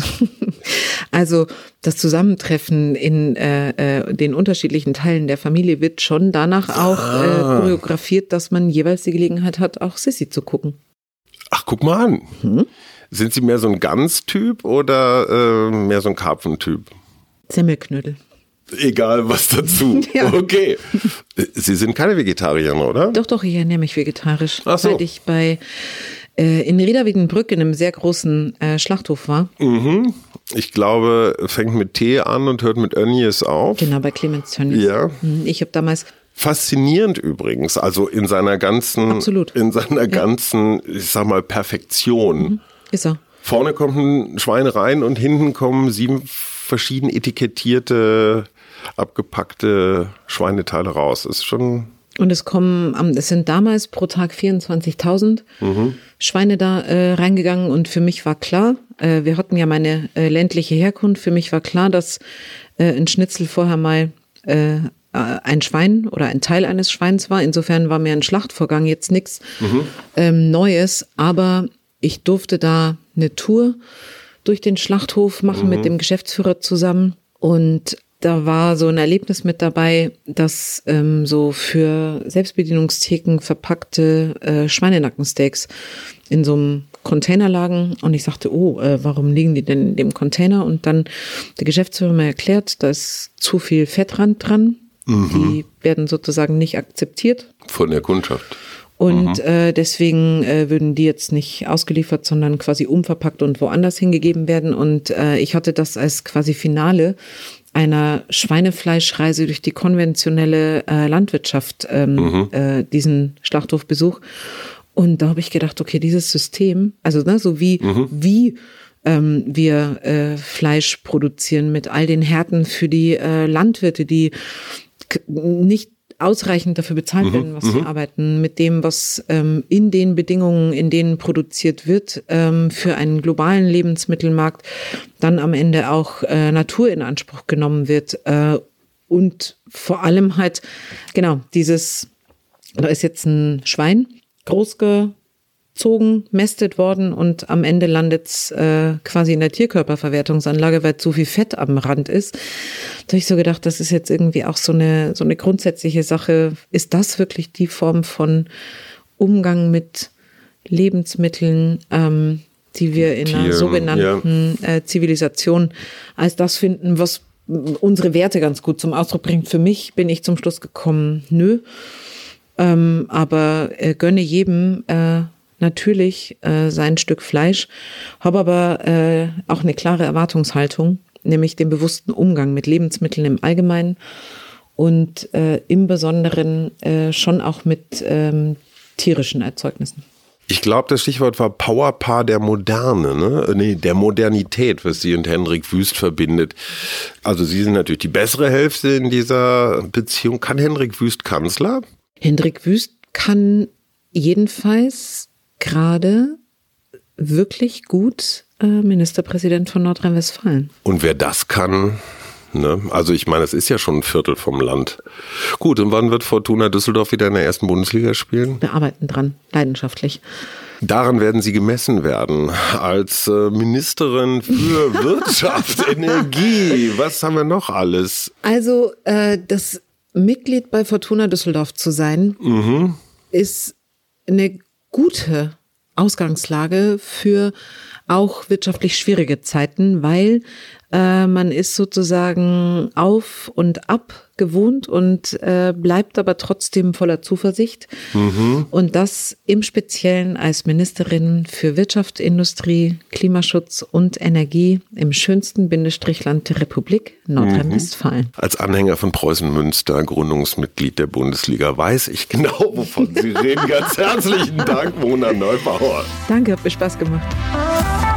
also das Zusammentreffen in äh, äh, den unterschiedlichen Teilen der Familie wird schon danach auch äh, ah. äh, choreografiert, dass man jeweils die Gelegenheit hat, auch Sissy zu gucken. Ach, guck mal an. Mhm. Sind Sie mehr so ein Gans-Typ oder äh, mehr so ein Karpfentyp? Semmelknödel. Egal was dazu. Ja. Okay. Sie sind keine Vegetarierin, oder? Doch, doch, ich ernähre mich vegetarisch. Ach so. Seit ich bei äh, in Riederwiedenbrück in einem sehr großen äh, Schlachthof war. Mhm. Ich glaube, fängt mit T an und hört mit Önnies auf. Genau, bei Clemens Tönnies. Ja. Mhm, Ich habe damals Faszinierend übrigens, also in seiner ganzen, Absolut. in seiner ganzen, ich sag mal, Perfektion. ist er. Vorne kommt ein Schwein rein und hinten kommen sieben verschieden etikettierte, abgepackte Schweineteile raus. Ist schon Und es kommen, es sind damals pro Tag 24.000 Schweine da äh, reingegangen und für mich war klar, äh, wir hatten ja meine äh, ländliche Herkunft, für mich war klar, dass äh, ein Schnitzel vorher mal äh, äh, ein Schwein oder ein Teil eines Schweins war. Insofern war mir ein Schlachtvorgang jetzt nichts ähm, Neues, aber ich durfte da eine Tour durch den Schlachthof machen mit dem Geschäftsführer zusammen. Und da war so ein Erlebnis mit dabei, dass ähm, so für Selbstbedienungstheken verpackte äh, Schweinenackensteaks in so einem Container lagen und ich sagte, oh, äh, warum liegen die denn in dem Container? Und dann der Geschäftsführer mir erklärt, da ist zu viel Fettrand dran. Die werden sozusagen nicht akzeptiert. von der Kundschaft. Und äh, deswegen äh, würden die jetzt nicht ausgeliefert, sondern quasi umverpackt und woanders hingegeben werden. Und äh, ich hatte das als quasi Finale einer Schweinefleischreise durch die konventionelle äh, Landwirtschaft, ähm, äh, diesen Schlachthofbesuch. Und da habe ich gedacht, okay, dieses System, also ne, so wie, wie ähm, wir äh, Fleisch produzieren mit all den Härten für die äh, Landwirte, die nicht ausreichend dafür bezahlt werden, was sie arbeiten, mit dem, was ähm, in den Bedingungen, in denen produziert wird, ähm, für einen globalen Lebensmittelmarkt dann am Ende auch äh, Natur in Anspruch genommen wird äh, und vor allem halt, genau, dieses, da ist jetzt ein Schwein großgezogen, mästet worden und am Ende landet's äh, quasi in der Tierkörperverwertungsanlage, weil zu viel Fett am Rand ist. Da habe ich so gedacht, das ist jetzt irgendwie auch so eine, so eine grundsätzliche Sache. Ist das wirklich die Form von Umgang mit Lebensmitteln, ähm, die wir in einer Tieren, sogenannten äh, Zivilisation als das finden, was unsere Werte ganz gut zum Ausdruck bringt. Für mich bin ich zum Schluss gekommen, nö. Ähm, aber äh, gönne jedem äh, natürlich äh, sein Stück Fleisch, habe aber äh, auch eine klare Erwartungshaltung, nämlich den bewussten Umgang mit Lebensmitteln im Allgemeinen und äh, im Besonderen äh, schon auch mit ähm, tierischen Erzeugnissen. Ich glaube, das Stichwort war Powerpaar der Moderne, ne? Nee, der Modernität, was Sie und Henrik Wüst verbindet. Also Sie sind natürlich die bessere Hälfte in dieser Beziehung. Kann Henrik Wüst Kanzler? Hendrik Wüst kann jedenfalls gerade wirklich gut äh, Ministerpräsident von Nordrhein-Westfalen. Und wer das kann, ne? Also ich meine, es ist ja schon ein Viertel vom Land. Gut, und wann wird Fortuna Düsseldorf wieder in der ersten Bundesliga spielen? Wir arbeiten dran, leidenschaftlich. Daran werden Sie gemessen werden als äh, Ministerin für Wirtschaft, Energie. Was haben wir noch alles? Also äh, das Mitglied bei Fortuna Düsseldorf zu sein, ist eine gute Ausgangslage für auch wirtschaftlich schwierige Zeiten, weil äh, man ist sozusagen auf und ab gewohnt und äh, bleibt aber trotzdem voller Zuversicht. Und das im Speziellen als Ministerin für Wirtschaft, Industrie, Klimaschutz und Energie im schönsten Bindestrichland der Republik, Nordrhein-Westfalen. Als Anhänger von Preußen Münster, Gründungsmitglied der Bundesliga, weiß ich genau, wovon Sie reden. Ganz herzlichen Dank, Mona Neubauer. Danke, hat mir Spaß gemacht.